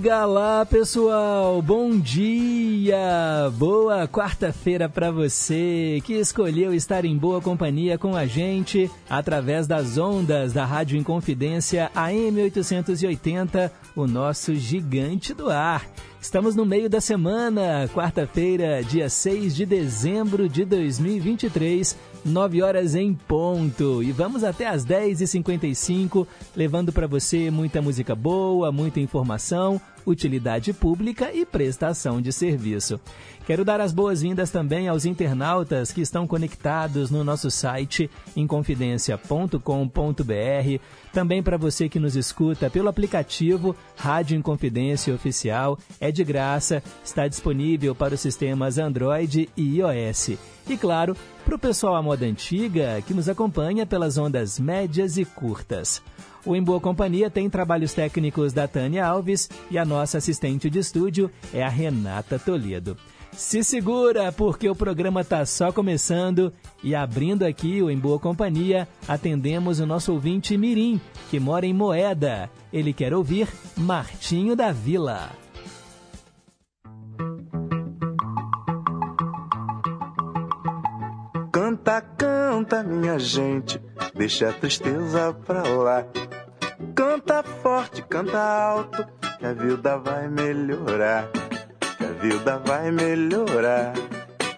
Diga lá, pessoal. Bom dia. Boa quarta-feira para você que escolheu estar em boa companhia com a gente através das ondas da Rádio Inconfidência AM 880, o nosso gigante do ar. Estamos no meio da semana, quarta-feira, dia 6 de dezembro de 2023, 9 horas em ponto. E vamos até às 10h55, levando para você muita música boa, muita informação, utilidade pública e prestação de serviço. Quero dar as boas-vindas também aos internautas que estão conectados no nosso site inconfidencia.com.br, também para você que nos escuta pelo aplicativo Rádio Inconfidência Oficial, é de graça, está disponível para os sistemas Android e iOS. E claro, para o pessoal à moda antiga que nos acompanha pelas ondas médias e curtas. O Em Boa Companhia tem trabalhos técnicos da Tânia Alves e a nossa assistente de estúdio é a Renata Toledo. Se segura, porque o programa está só começando e abrindo aqui o Em Boa Companhia, atendemos o nosso ouvinte Mirim, que mora em Moeda. Ele quer ouvir Martinho da Vila. Canta, canta, minha gente, deixa a tristeza pra lá. Canta forte, canta alto, que a vida vai melhorar. Que a vida vai melhorar.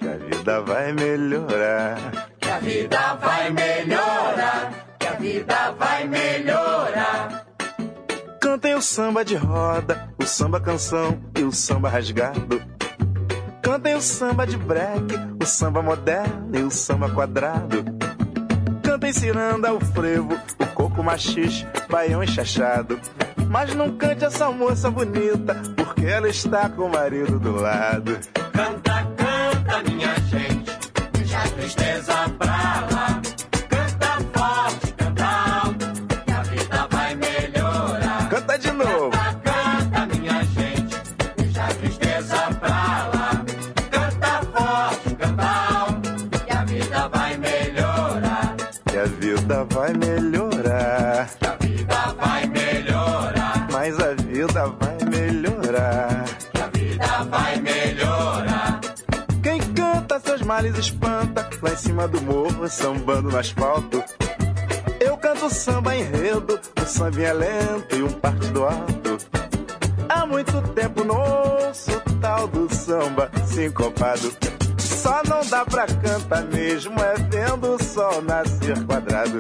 Que a vida vai melhorar. Que a vida vai melhorar. Que a vida vai melhorar. Cantem o samba de roda, o samba canção e o samba rasgado. Cantem o samba de break, o samba moderno e o samba quadrado. Cantem ciranda, o frevo, o coco machixe, baião enxachado. Mas não cante essa moça bonita, porque ela está com o marido do lado. Canta, canta, minha gente, a tristeza pra lá. Vida vai melhorar. Que a vida vai melhorar. Quem canta seus males espanta, lá em cima do morro, sambando no asfalto. Eu canto samba enredo, um sambinha lento e um partido alto. Há muito tempo não ouço o tal do samba sincopado. Só não dá pra cantar mesmo, é vendo o sol nascer quadrado.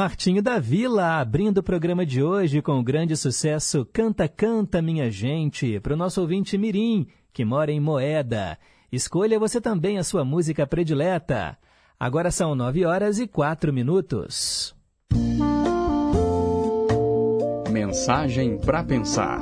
Martinho da Vila abrindo o programa de hoje com o grande sucesso Canta Canta Minha Gente, para o nosso ouvinte Mirim, que mora em Moeda. Escolha você também a sua música predileta. Agora são nove horas e quatro minutos. Mensagem para pensar.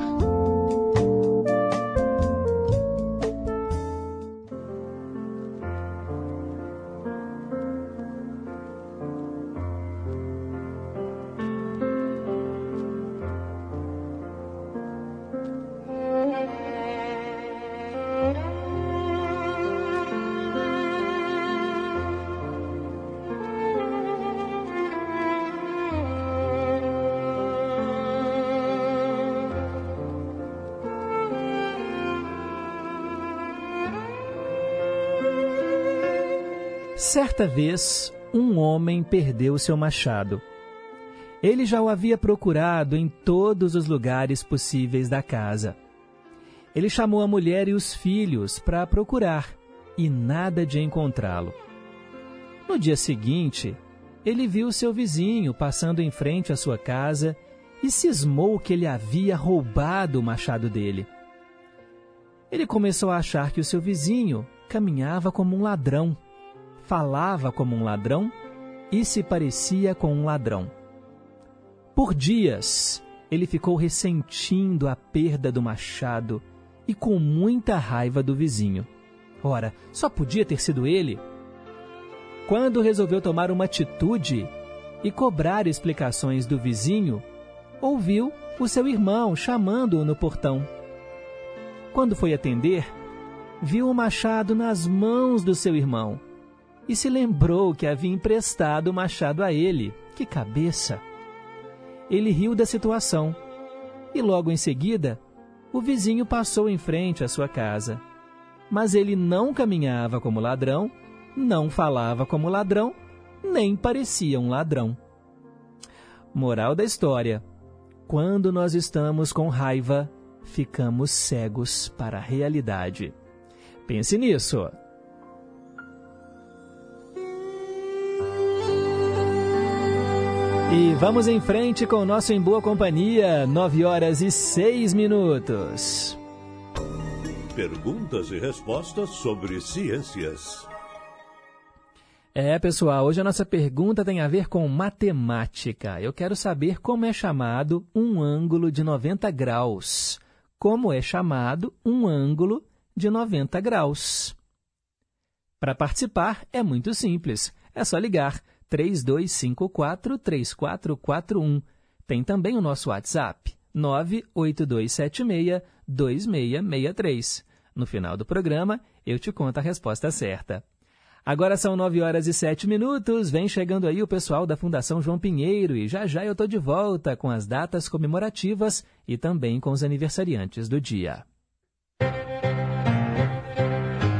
Certa vez, um homem perdeu seu machado. Ele já o havia procurado em todos os lugares possíveis da casa. Ele chamou a mulher e os filhos para procurar e nada de encontrá-lo. No dia seguinte, ele viu seu vizinho passando em frente à sua casa e cismou que ele havia roubado o machado dele. Ele começou a achar que o seu vizinho caminhava como um ladrão falava como um ladrão e se parecia com um ladrão. Por dias, ele ficou ressentindo a perda do machado e com muita raiva do vizinho. Ora, só podia ter sido ele. Quando resolveu tomar uma atitude e cobrar explicações do vizinho, ouviu o seu irmão chamando-o no portão. Quando foi atender, viu o machado nas mãos do seu irmão e se lembrou que havia emprestado o machado a ele. Que cabeça! Ele riu da situação e logo em seguida o vizinho passou em frente à sua casa. Mas ele não caminhava como ladrão, não falava como ladrão, nem parecia um ladrão. Moral da história: quando nós estamos com raiva, ficamos cegos para a realidade. Pense nisso. E vamos em frente com o nosso Em Boa Companhia, 9 horas e 6 minutos. Perguntas e respostas sobre ciências. É, pessoal, hoje a nossa pergunta tem a ver com matemática. Eu quero saber como é chamado um ângulo de 90 graus. Como é chamado um ângulo de 90 graus? Para participar é muito simples. É só ligar 3254-3441. Tem também o nosso WhatsApp, 98276-2663. No final do programa, eu te conto a resposta certa. Agora são 9 horas e 7 minutos, vem chegando aí o pessoal da Fundação João Pinheiro e já já eu estou de volta com as datas comemorativas e também com os aniversariantes do dia.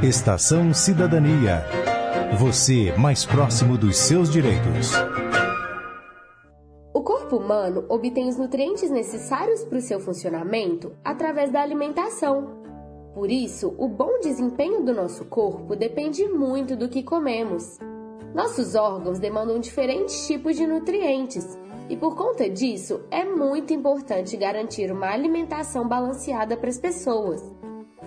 Estação Cidadania. Você mais próximo dos seus direitos. O corpo humano obtém os nutrientes necessários para o seu funcionamento através da alimentação. Por isso, o bom desempenho do nosso corpo depende muito do que comemos. Nossos órgãos demandam diferentes tipos de nutrientes e, por conta disso, é muito importante garantir uma alimentação balanceada para as pessoas.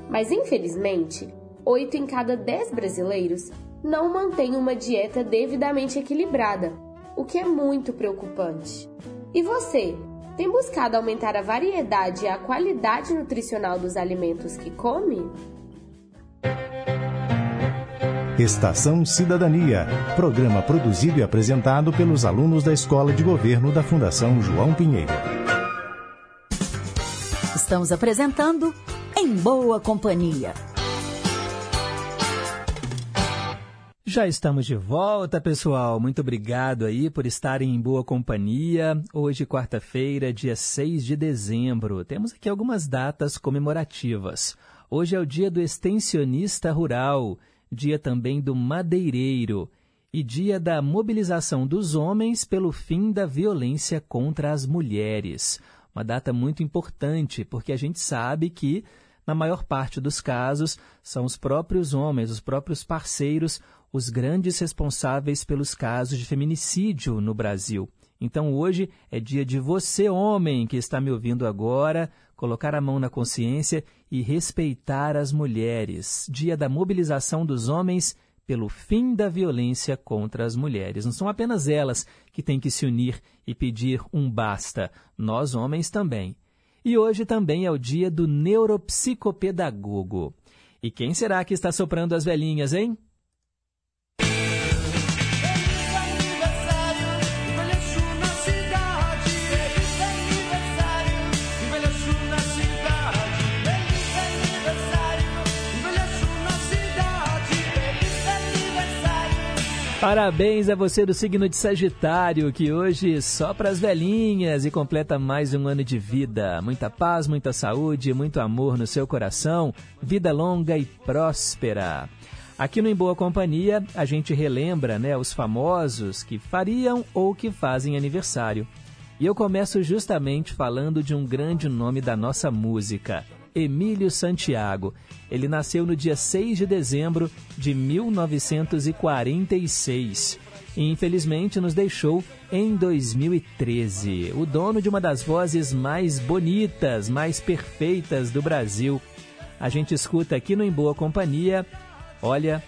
Mas, infelizmente, 8 em cada 10 brasileiros não mantém uma dieta devidamente equilibrada, o que é muito preocupante. E você, tem buscado aumentar a variedade e a qualidade nutricional dos alimentos que come? Estação Cidadania, programa produzido e apresentado pelos alunos da Escola de Governo da Fundação João Pinheiro. Estamos apresentando Em Boa Companhia. Já estamos de volta, pessoal. Muito obrigado aí por estarem em boa companhia. Hoje, quarta-feira, dia 6 de dezembro. Temos aqui algumas datas comemorativas. Hoje é o dia do extensionista rural, dia também do madeireiro e dia da mobilização dos homens pelo fim da violência contra as mulheres. Uma data muito importante, porque a gente sabe que, na maior parte dos casos, são os próprios homens, os próprios parceiros, os grandes responsáveis pelos casos de feminicídio no Brasil. Então hoje é dia de você, homem, que está me ouvindo agora, colocar a mão na consciência e respeitar as mulheres. Dia da mobilização dos homens pelo fim da violência contra as mulheres. Não são apenas elas que têm que se unir e pedir um basta, nós homens também. E hoje também é o dia do neuropsicopedagogo. E quem será que está soprando as velhinhas, hein? Parabéns a você do signo de Sagitário, que hoje só para as velhinhas e completa mais um ano de vida. Muita paz, muita saúde, muito amor no seu coração, vida longa e próspera. Aqui no Em Boa Companhia, a gente relembra né, os famosos que fariam ou que fazem aniversário. E eu começo justamente falando de um grande nome da nossa música, Emílio Santiago. Ele nasceu no dia 6 de dezembro de 1946 e infelizmente nos deixou em 2013. O dono de uma das vozes mais bonitas, mais perfeitas do Brasil. A gente escuta aqui no Em Boa Companhia, olha,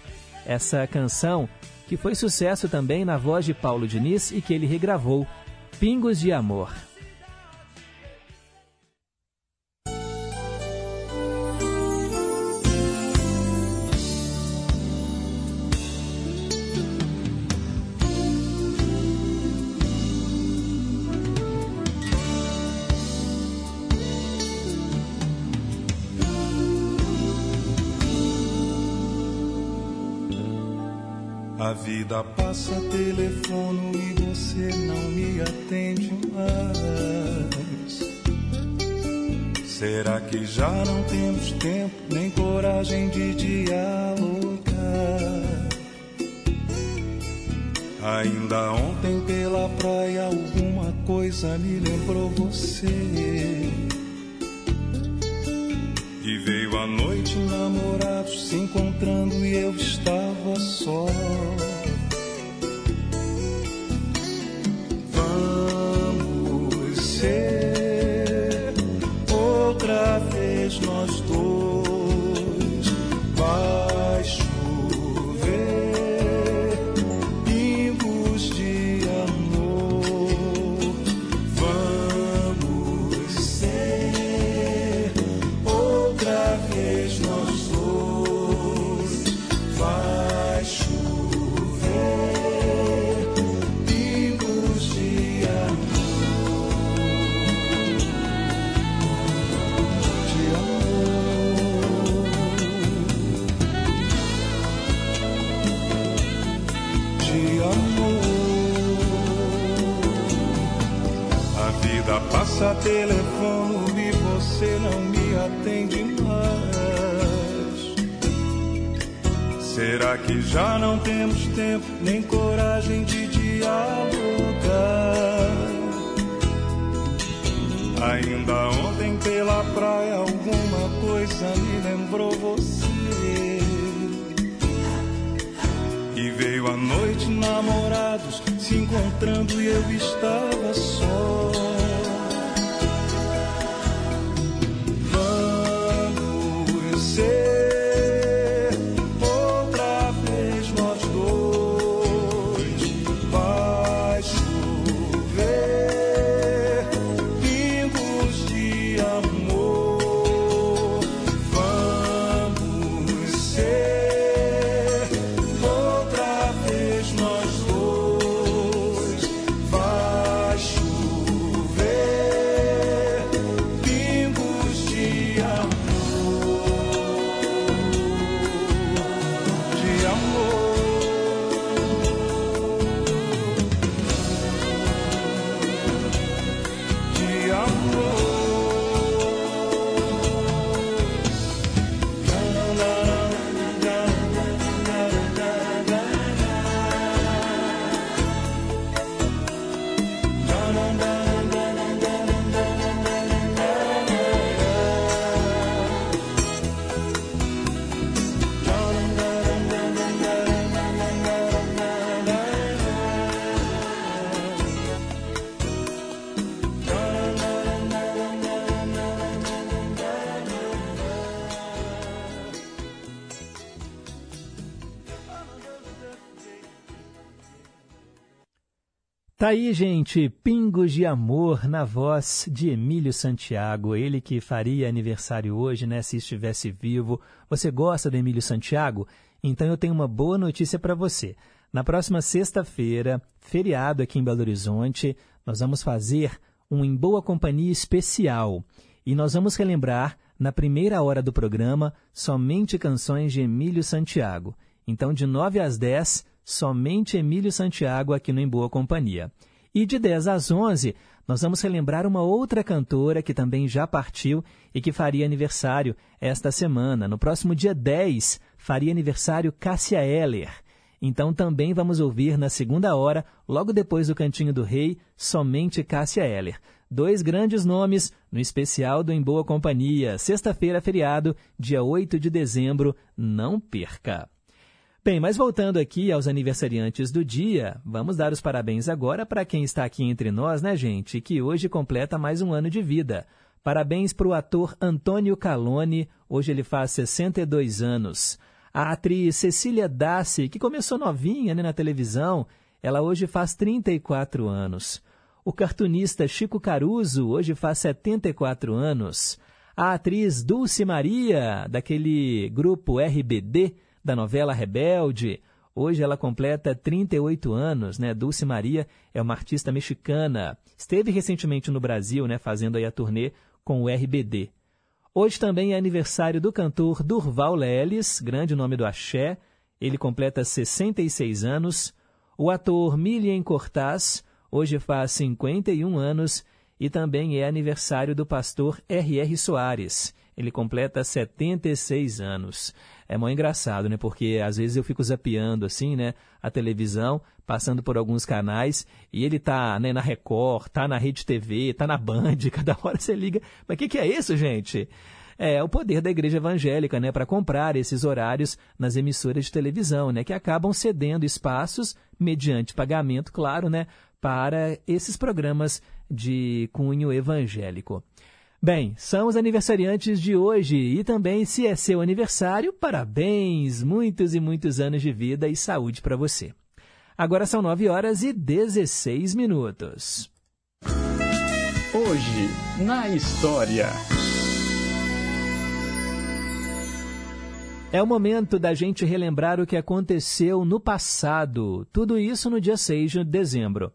essa canção que foi sucesso também na voz de Paulo Diniz e que ele regravou, Pingos de Amor. Vida passa telefono e você não me atende mais. Será que já não temos tempo nem coragem de dialogar? Ainda ontem pela praia alguma coisa me lembrou você. E veio a noite, namorados se encontrando e eu estava só. Passa telefone e você não me atende mais. Será que já não temos tempo nem coragem de dialogar? Ainda ontem pela praia alguma coisa me lembrou você. E veio a noite, namorados se encontrando e eu estava só. Tá aí, gente, Pingos de Amor na voz de Emílio Santiago, ele que faria aniversário hoje, né, se estivesse vivo. Você gosta do Emílio Santiago? Então eu tenho uma boa notícia para você. Na próxima sexta-feira, feriado aqui em Belo Horizonte, nós vamos fazer um Em Boa Companhia especial. E nós vamos relembrar, na primeira hora do programa, somente canções de Emílio Santiago. Então, de 9 às 10, somente Emílio Santiago aqui no Em Boa Companhia. E de 10 às 11, nós vamos relembrar uma outra cantora que também já partiu e que faria aniversário esta semana. No próximo dia 10, faria aniversário Cássia Eller. Então também vamos ouvir na segunda hora, logo depois do Cantinho do Rei, somente Cássia Eller. Dois grandes nomes no especial do Em Boa Companhia. Sexta-feira, feriado, dia 8 de dezembro. Não perca! Bem, mas voltando aqui aos aniversariantes do dia, vamos dar os parabéns agora para quem está aqui entre nós, né, gente? Que hoje completa mais um ano de vida. Parabéns para o ator Antônio Calone, hoje ele faz 62 anos. A atriz Cecília Dassi, que começou novinha né, na televisão, ela hoje faz 34 anos. O cartunista Chico Caruso hoje faz 74 anos. A atriz Dulce Maria, daquele grupo RBD, da novela Rebelde. Hoje ela completa 38 anos, né? Dulce Maria é uma artista mexicana. Esteve recentemente no Brasil, né, fazendo aí a turnê com o RBD. Hoje também é aniversário do cantor Durval Leles, grande nome do axé. Ele completa 66 anos. O ator Milian Cortaz hoje faz 51 anos e também é aniversário do pastor R.R. Soares. Ele completa 76 anos. É muito engraçado, né? Porque às vezes eu fico zapeando assim, né? A televisão, passando por alguns canais, e ele tá né, na Record, tá na Rede TV, tá na Band, cada hora você liga. Mas o que, que é isso, gente? É o poder da igreja evangélica, né, para comprar esses horários nas emissoras de televisão, né, que acabam cedendo espaços mediante pagamento, claro, né, para esses programas de cunho evangélico. Bem, são os aniversariantes de hoje e também, se é seu aniversário, parabéns, muitos e muitos anos de vida e saúde para você. Agora são 9 horas e 16 minutos. Hoje, na história. É o momento da gente relembrar o que aconteceu no passado, tudo isso no dia 6 de dezembro.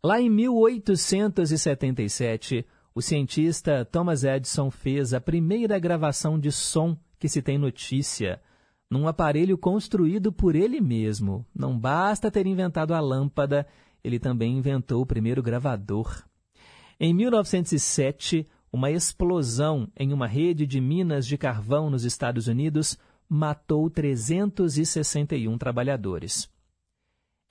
Lá em 1877, o cientista Thomas Edison fez a primeira gravação de som que se tem notícia, num aparelho construído por ele mesmo. Não basta ter inventado a lâmpada, ele também inventou o primeiro gravador. Em 1907, uma explosão em uma rede de minas de carvão nos Estados Unidos matou 361 trabalhadores.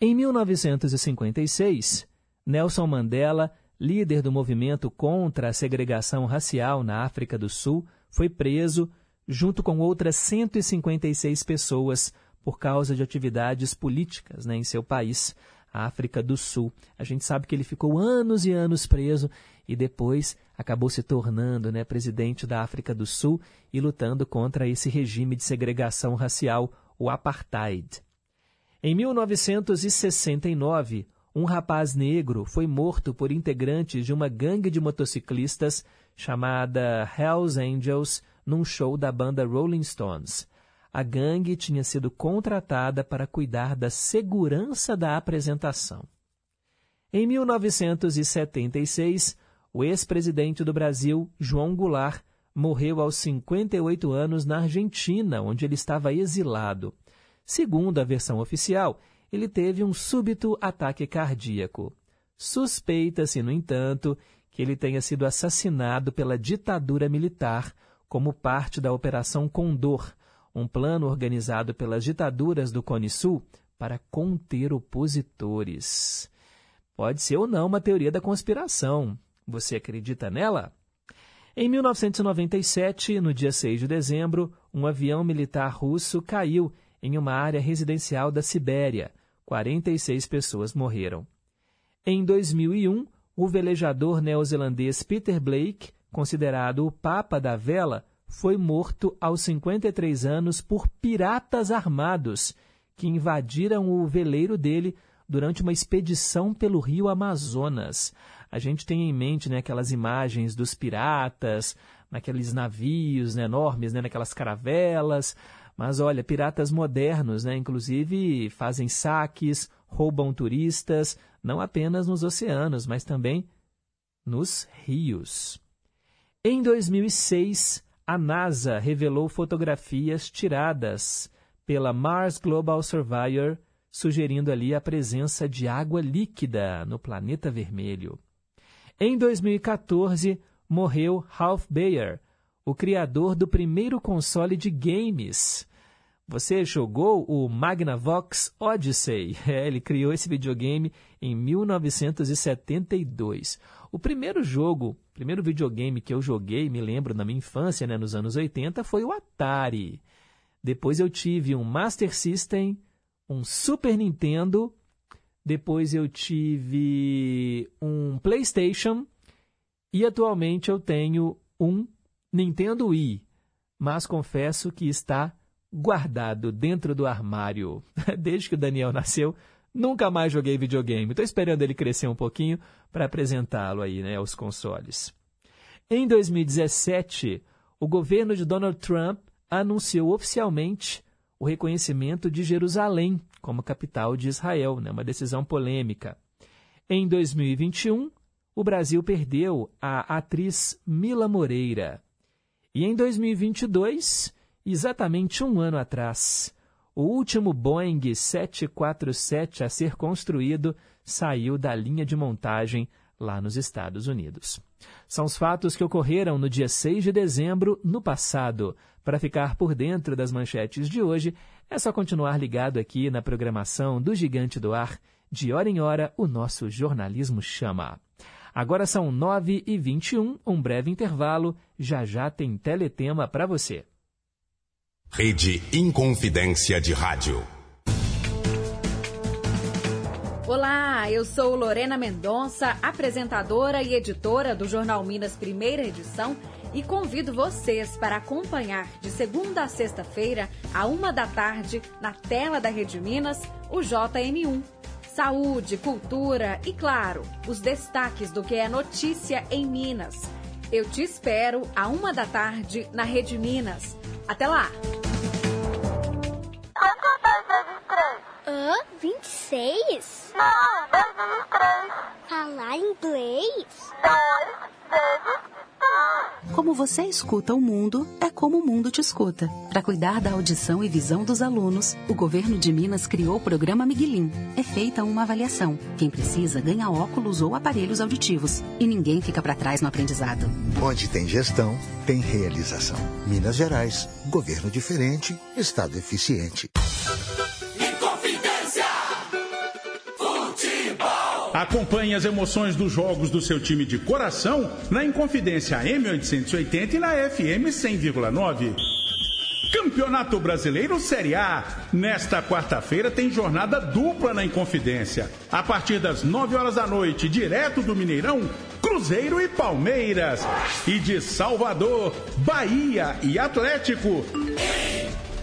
Em 1956, Nelson Mandela líder do movimento contra a segregação racial na África do Sul, foi preso junto com outras 156 pessoas por causa de atividades políticas né, em seu país, África do Sul. A gente sabe que ele ficou anos e anos preso e depois acabou se tornando né, presidente da África do Sul e lutando contra esse regime de segregação racial, o apartheid. Em 1969, um rapaz negro foi morto por integrantes de uma gangue de motociclistas chamada Hells Angels num show da banda Rolling Stones. A gangue tinha sido contratada para cuidar da segurança da apresentação. Em 1976, o ex-presidente do Brasil, João Goulart, morreu aos 58 anos na Argentina, onde ele estava exilado. Segundo a versão oficial, ele teve um súbito ataque cardíaco. Suspeita-se, no entanto, que ele tenha sido assassinado pela ditadura militar como parte da Operação Condor, um plano organizado pelas ditaduras do Cone Sul para conter opositores. Pode ser ou não uma teoria da conspiração. Você acredita nela? Em 1997, no dia 6 de dezembro, um avião militar russo caiu em uma área residencial da Sibéria. 46 pessoas morreram. Em 2001, o velejador neozelandês Peter Blake, considerado o Papa da Vela, foi morto aos 53 anos por piratas armados que invadiram o veleiro dele durante uma expedição pelo rio Amazonas. A gente tem em mente né, aquelas imagens dos piratas, naqueles navios né, enormes, né, naquelas caravelas, mas olha, piratas modernos, né, inclusive fazem saques, roubam turistas, não apenas nos oceanos, mas também nos rios. Em 2006, a NASA revelou fotografias tiradas pela Mars Global Surveyor, sugerindo ali a presença de água líquida no planeta vermelho. Em 2014, morreu Ralph Baer, o criador do primeiro console de games. Você jogou o Magnavox Odyssey? É, ele criou esse videogame em 1972. O primeiro jogo, primeiro videogame que eu joguei, me lembro na minha infância, né, nos anos 80, foi o Atari. Depois eu tive um Master System, um Super Nintendo, depois eu tive um PlayStation e atualmente eu tenho um Nintendo Wii, mas confesso que está guardado dentro do armário. Desde que o Daniel nasceu, nunca mais joguei videogame. Estou esperando ele crescer um pouquinho para apresentá-lo aí, né, aos consoles. Em 2017, o governo de Donald Trump anunciou oficialmente o reconhecimento de Jerusalém como capital de Israel, né, uma decisão polêmica. Em 2021, o Brasil perdeu a atriz Mila Moreira. E em 2022, exatamente um ano atrás, o último Boeing 747 a ser construído saiu da linha de montagem lá nos Estados Unidos. São os fatos que ocorreram no dia 6 de dezembro, no passado. Para ficar por dentro das manchetes de hoje, é só continuar ligado aqui na programação do Gigante do Ar. De hora em hora, o nosso jornalismo chama. Agora são 9h21, um breve intervalo. Já já tem teletema para você. Rede Inconfidência de Rádio. Olá, eu sou Lorena Mendonça, apresentadora e editora do Jornal Minas Primeira Edição e convido vocês para acompanhar de segunda a sexta-feira, a uma da tarde, na tela da Rede Minas, o JM1. Saúde, cultura e, claro, os destaques do que é notícia em Minas. Eu te espero a uma da tarde na Rede Minas. Até lá! Hã? 26? Não, 10 vezes 3. Falar inglês? 10 vezes 3. Como você escuta o mundo, é como o mundo te escuta. Para cuidar da audição e visão dos alunos, o governo de Minas criou o programa Miguelim. É feita uma avaliação. Quem precisa ganha óculos ou aparelhos auditivos. E ninguém fica para trás no aprendizado. Onde tem gestão, tem realização. Minas Gerais, governo diferente, estado eficiente. Acompanhe as emoções dos jogos do seu time de coração na Inconfidência M880 e na FM 100,9. Campeonato Brasileiro Série A. Nesta quarta-feira tem jornada dupla na Inconfidência. A partir das 9 horas da noite, direto do Mineirão, Cruzeiro e Palmeiras. E de Salvador, Bahia e Atlético.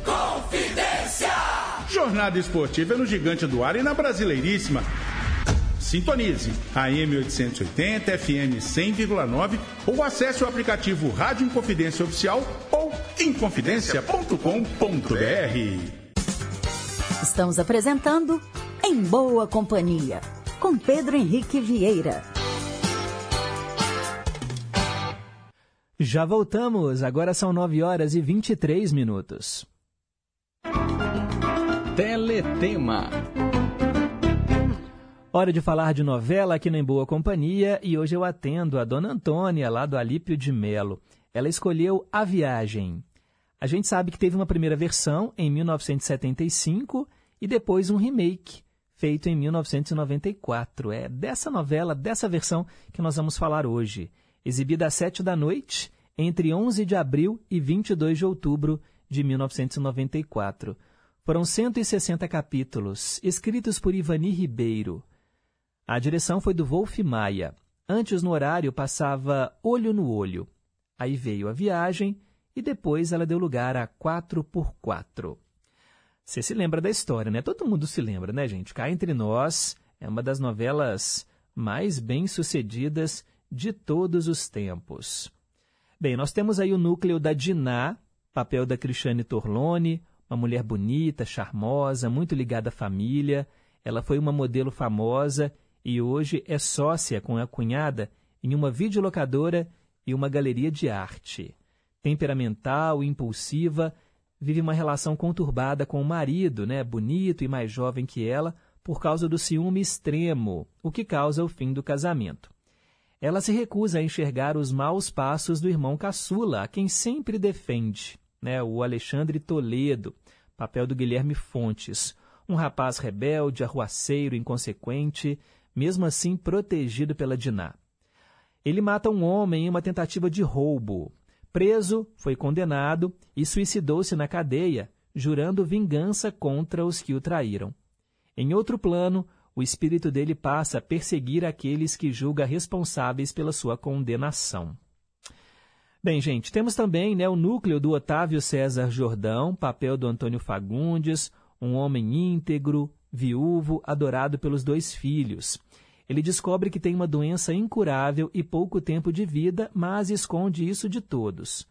Confidência! Jornada esportiva é no Gigante do Ar e na Brasileiríssima. Sintonize a M880, FM 100,9 ou acesse o aplicativo Rádio Inconfidência Oficial ou inconfidência.com.br. Estamos apresentando Em Boa Companhia, com Pedro Henrique Vieira. Já voltamos, agora são 9 horas e 23 minutos. Teletema. Hora de falar de novela aqui na Em Boa Companhia e hoje eu atendo a dona Antônia, lá do Alípio de Melo. Ela escolheu A Viagem. A gente sabe que teve uma primeira versão em 1975 e depois um remake feito em 1994. É dessa novela, dessa versão que nós vamos falar hoje. Exibida às sete da noite, entre 11 de abril e 22 de outubro de 1994. Foram 160 capítulos, escritos por Ivani Ribeiro. A direção foi do Wolf Maia. Antes, no horário, passava Olho no Olho. Aí veio a viagem e depois ela deu lugar a 4x4. Você se lembra da história, né? Todo mundo se lembra, né, gente? Cá entre nós é uma das novelas mais bem-sucedidas de todos os tempos. Bem, nós temos aí o núcleo da Diná, papel da Cristiane Torlone, uma mulher bonita, charmosa, muito ligada à família. Ela foi uma modelo famosa e hoje é sócia com a cunhada em uma videolocadora e uma galeria de arte. Temperamental, impulsiva, vive uma relação conturbada com o marido, né, bonito e mais jovem que ela, por causa do ciúme extremo, o que causa o fim do casamento. Ela se recusa a enxergar os maus passos do irmão caçula, a quem sempre defende, né, o Alexandre Toledo, papel do Guilherme Fontes. Um rapaz rebelde, arruaceiro, inconsequente, mesmo assim protegido pela Diná. Ele mata um homem em uma tentativa de roubo. Preso, foi condenado e suicidou-se na cadeia, jurando vingança contra os que o traíram. Em outro plano, o espírito dele passa a perseguir aqueles que julga responsáveis pela sua condenação. Bem, gente, temos também né, o núcleo do Otávio César Jordão, papel do Antônio Fagundes, um homem íntegro, viúvo, adorado pelos dois filhos. Ele descobre que tem uma doença incurável e pouco tempo de vida, mas esconde isso de todos.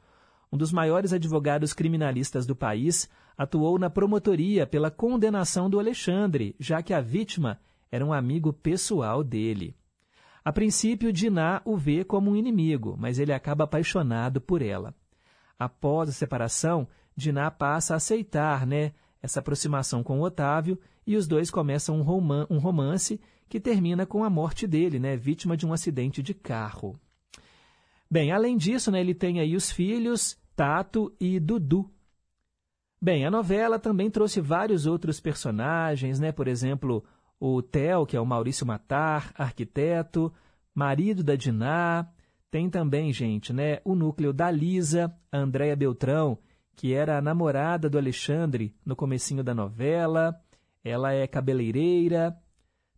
Um dos maiores advogados criminalistas do país atuou na promotoria pela condenação do Alexandre, já que a vítima era um amigo pessoal dele. A princípio, Diná o vê como um inimigo, mas ele acaba apaixonado por ela. Após a separação, Diná passa a aceitar né, essa aproximação com Otávio e os dois começam um, roman romance que termina com a morte dele, né, vítima de um acidente de carro. Bem, além disso, né, ele tem aí os filhos Tato e Dudu. Bem, a novela também trouxe vários outros personagens, né? Por exemplo, o Theo, que é o Maurício Matar, arquiteto, marido da Diná. Tem também, gente, né, o núcleo da Lisa, a Andréia Beltrão, que era a namorada do Alexandre no comecinho da novela. Ela é cabeleireira.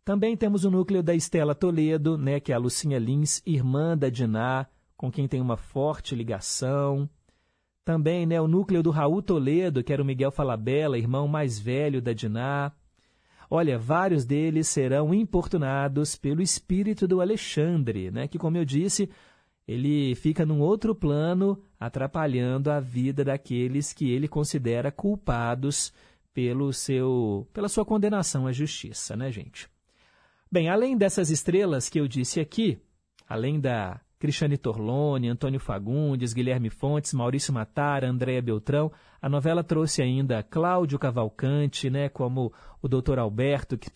Também temos o núcleo da Estela Toledo, né, que é a Lucinha Lins, irmã da Diná, com quem tem uma forte ligação. Também né, o núcleo do Raul Toledo, que era o Miguel Falabella, irmão mais velho da Diná. Olha, vários deles serão importunados pelo espírito do Alexandre, né, que, como eu disse, ele fica num outro plano, atrapalhando a vida daqueles que ele considera culpados pelo seu, pela sua condenação à justiça, né, gente? Bem, além dessas estrelas que eu disse aqui, além da Cristiane Torlone, Antônio Fagundes, Guilherme Fontes, Maurício Matar, Andréa Beltrão. A novela trouxe ainda Cláudio Cavalcante, né, como o doutor Alberto, que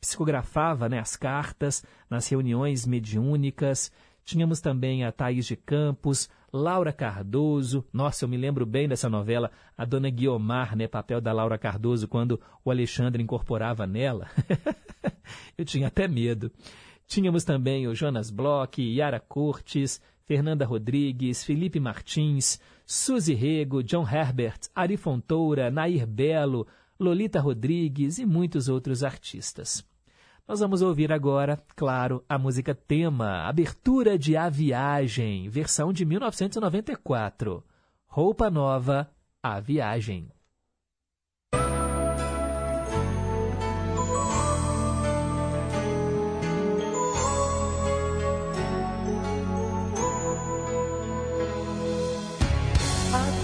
psicografava né, as cartas nas reuniões mediúnicas. Tínhamos também a Thaís de Campos, Laura Cardoso. Nossa, eu me lembro bem dessa novela, a dona Guiomar, né, papel da Laura Cardoso, quando o Alexandre incorporava nela. eu tinha até medo. Tínhamos também o Jonas Bloch, Yara Cortes, Fernanda Rodrigues, Felipe Martins, Suzy Rego, John Herbert, Ari Fontoura, Nair Belo, Lolita Rodrigues e muitos outros artistas. Nós vamos ouvir agora, claro, a música tema, Abertura de A Viagem, versão de 1994. Roupa Nova, A Viagem.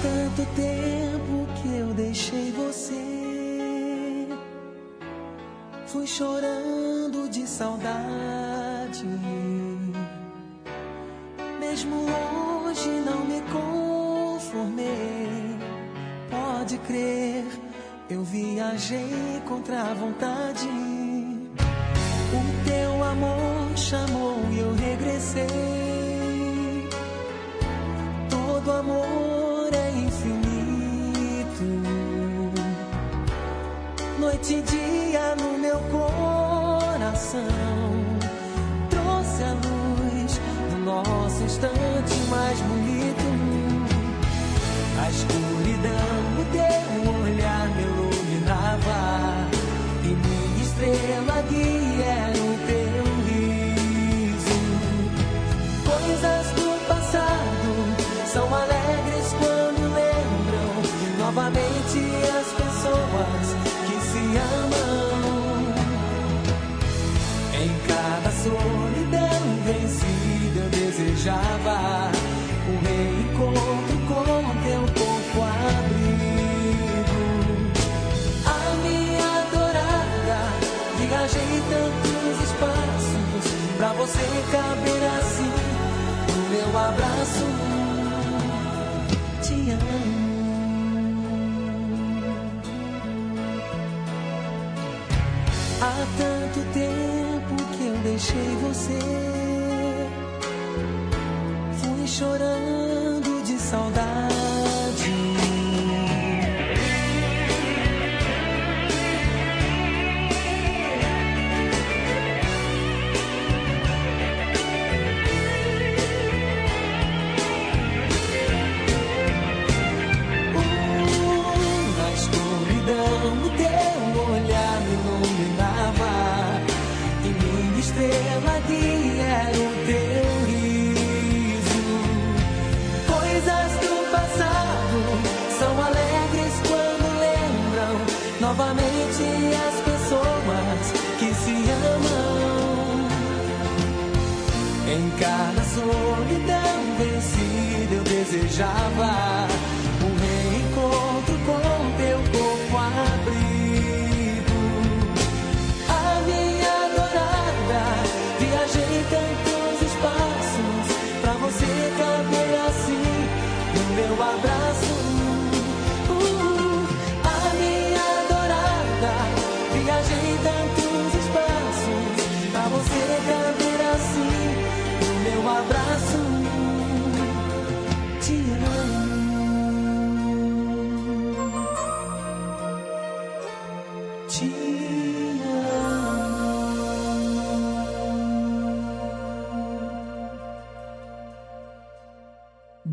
tanto tempo que eu deixei você. Fui chorando de saudade. Mesmo hoje não me conformei. Pode crer, eu viajei contra a vontade. O teu amor chamou e eu regressei. Todo amor é infinito. Noite e dia no meu coração. Trouxe a luz do nosso instante mais bonito. A desejava um reencontro com teu corpo abrigo. A minha adorada, viajei tantos espaços pra você caber assim no meu abraço. Te amo. Há tanto tempo que eu deixei você. Fui chorando desejava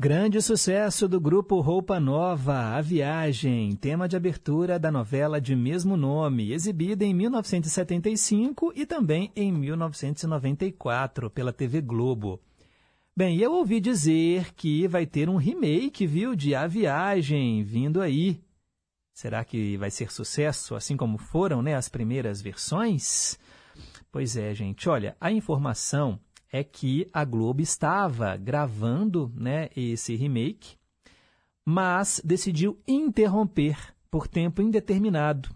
Grande sucesso do grupo Roupa Nova, A Viagem, tema de abertura da novela de mesmo nome, exibida em 1975 e também em 1994 pela TV Globo. Bem, eu ouvi dizer que vai ter um remake, viu, de A Viagem vindo aí. Será que vai ser sucesso, assim como foram né, as primeiras versões? Pois é, gente, olha, a informação é que a Globo estava gravando né, esse remake, mas decidiu interromper por tempo indeterminado.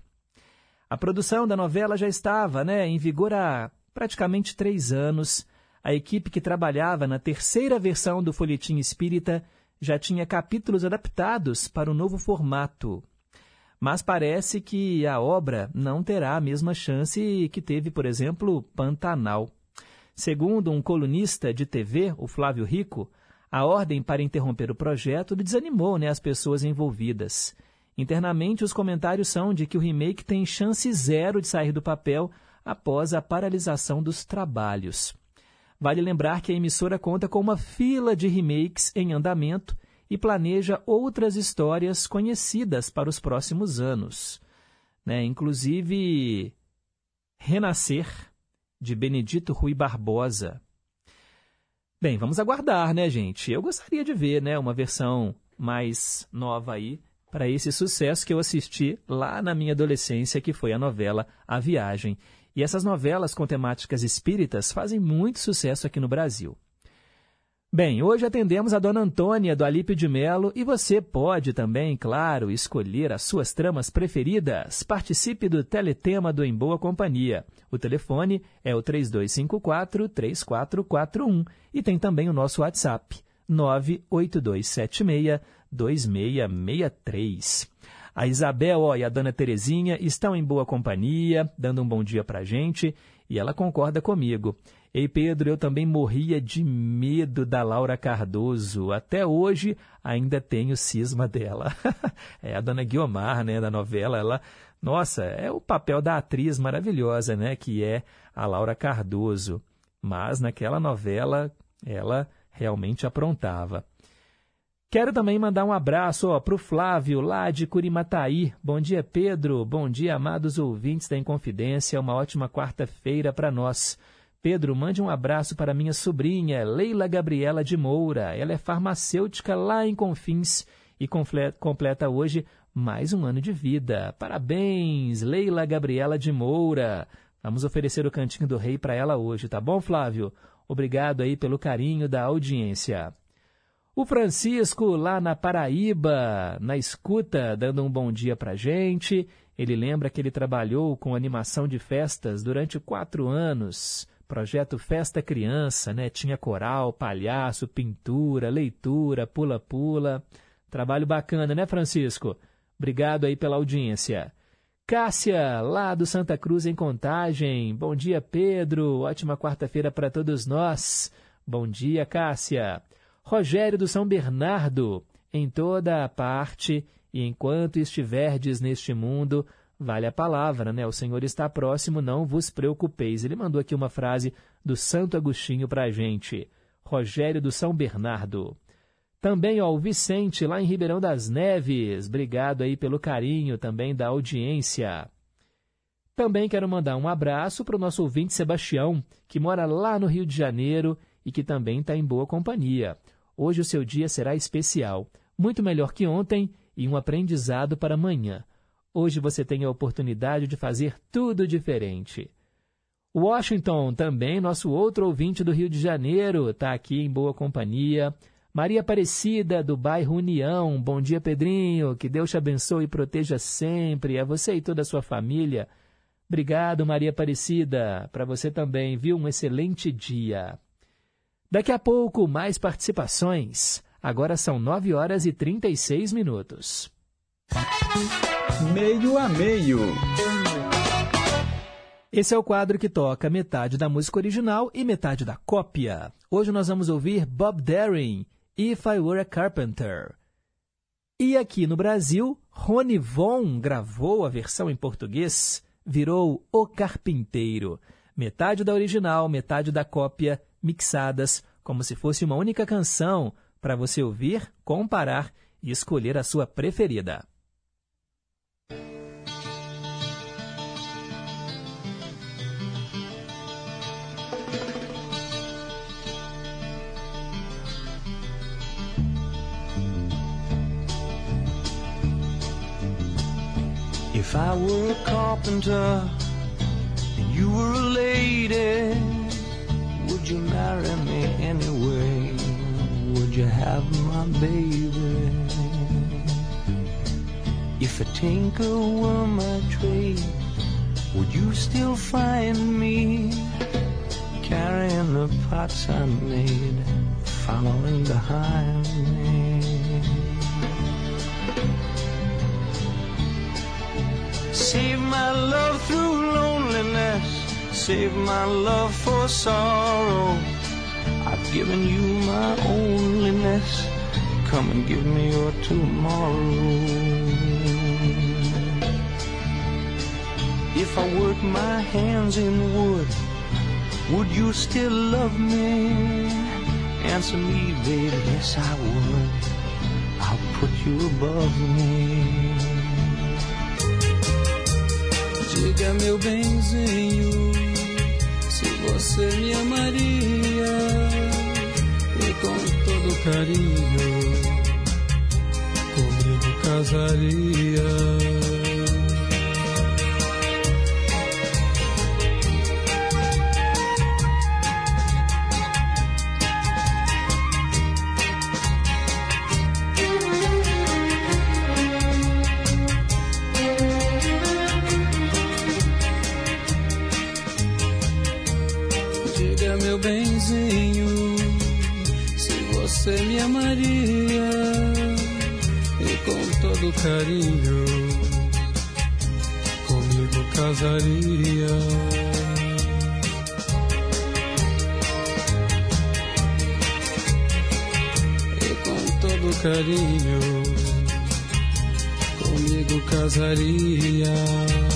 A produção da novela já estava né, em vigor há praticamente três anos. A equipe que trabalhava na terceira versão do Folhetim Espírita já tinha capítulos adaptados para o novo formato. Mas parece que a obra não terá a mesma chance que teve, por exemplo, Pantanal. Segundo um colunista de TV, o Flávio Rico, a ordem para interromper o projeto desanimou né, as pessoas envolvidas. Internamente, os comentários são de que o remake tem chance zero de sair do papel após a paralisação dos trabalhos. Vale lembrar que a emissora conta com uma fila de remakes em andamento e planeja outras histórias conhecidas para os próximos anos. Né? Inclusive, Renascer, de Benedito Rui Barbosa. Bem, vamos aguardar, né, gente? Eu gostaria de ver né, uma versão mais nova aí para esse sucesso que eu assisti lá na minha adolescência, que foi a novela A Viagem. E essas novelas com temáticas espíritas fazem muito sucesso aqui no Brasil. Bem, hoje atendemos a Dona Antônia do Alípio de Melo e você pode também, claro, escolher as suas tramas preferidas. Participe do Teletema do Em Boa Companhia. O telefone é o 3254-3441 e tem também o nosso WhatsApp, 98276-2663. A Isabel ó, e a Dona Terezinha estão em boa companhia, dando um bom dia pra gente, e ela concorda comigo. Ei, Pedro, eu também morria de medo da Laura Cardoso. Até hoje ainda tenho cisma dela. é a dona Guiomar, né, da novela. Ela, nossa, é o papel da atriz maravilhosa, né, que é a Laura Cardoso. Mas naquela novela ela realmente aprontava. Quero também mandar um abraço para o Flávio, lá de Curimataí. Bom dia, Pedro. Bom dia, amados ouvintes da Inconfidência. Uma ótima quarta-feira para nós. Pedro, mande um abraço para minha sobrinha, Leila Gabriela de Moura. Ela é farmacêutica lá em Confins e completa hoje mais um ano de vida. Parabéns, Leila Gabriela de Moura. Vamos oferecer o Cantinho do Rei para ela hoje, tá bom, Flávio? Obrigado aí pelo carinho da audiência. O Francisco, lá na Paraíba, na escuta, dando um bom dia para gente. Ele lembra que ele trabalhou com animação de festas durante quatro anos. Projeto Festa Criança, né? Tinha coral, palhaço, pintura, leitura, pula-pula. Trabalho bacana, né, Francisco? Obrigado aí pela audiência. Cássia, lá do Santa Cruz em Contagem. Bom dia, Pedro. Ótima quarta-feira para todos nós. Bom dia, Cássia. Rogério do São Bernardo. Em toda a parte e enquanto estiverdes neste mundo, vale a palavra, né? O Senhor está próximo, não vos preocupeis. Ele mandou aqui uma frase do Santo Agostinho para a gente. Rogério do São Bernardo. Também, ó, o Vicente, lá em Ribeirão das Neves. Obrigado aí pelo carinho também da audiência. Também quero mandar um abraço para o nosso ouvinte Sebastião, que mora lá no Rio de Janeiro e que também está em boa companhia. Hoje o seu dia será especial, muito melhor que ontem e um aprendizado para amanhã. Hoje você tem a oportunidade de fazer tudo diferente. Washington, também nosso outro ouvinte do Rio de Janeiro, está aqui em boa companhia. Maria Aparecida, do bairro União. Bom dia, Pedrinho. Que Deus te abençoe e proteja sempre. A você e toda a sua família. Obrigado, Maria Aparecida. Para você também, viu? Um excelente dia. Daqui a pouco, mais participações. Agora são 9 horas e 36 minutos. Meio a meio. Esse é o quadro que toca metade da música original e metade da cópia. Hoje nós vamos ouvir Bob Darin, If I Were a Carpenter. E aqui no Brasil, Rony Von gravou a versão em português, virou O Carpinteiro. Metade da original, metade da cópia, mixadas como se fosse uma única canção para você ouvir, comparar e escolher a sua preferida. If I were a carpenter and you were a lady, would you marry me anyway? Would you have my baby? If a tinker were my trade, would you still find me carrying the pots I made, following behind me? Save my love through loneliness. Save my love for sorrow. I've given you my onlyness. Come and give me your tomorrow. If I work my hands in wood, would you still love me? Answer me, baby, yes I would. I'll put you above me. Diga meu benzinho, se você me amaria e com todo carinho comigo casaria. Você me amaria e com todo carinho comigo casaria. E com todo carinho comigo casaria.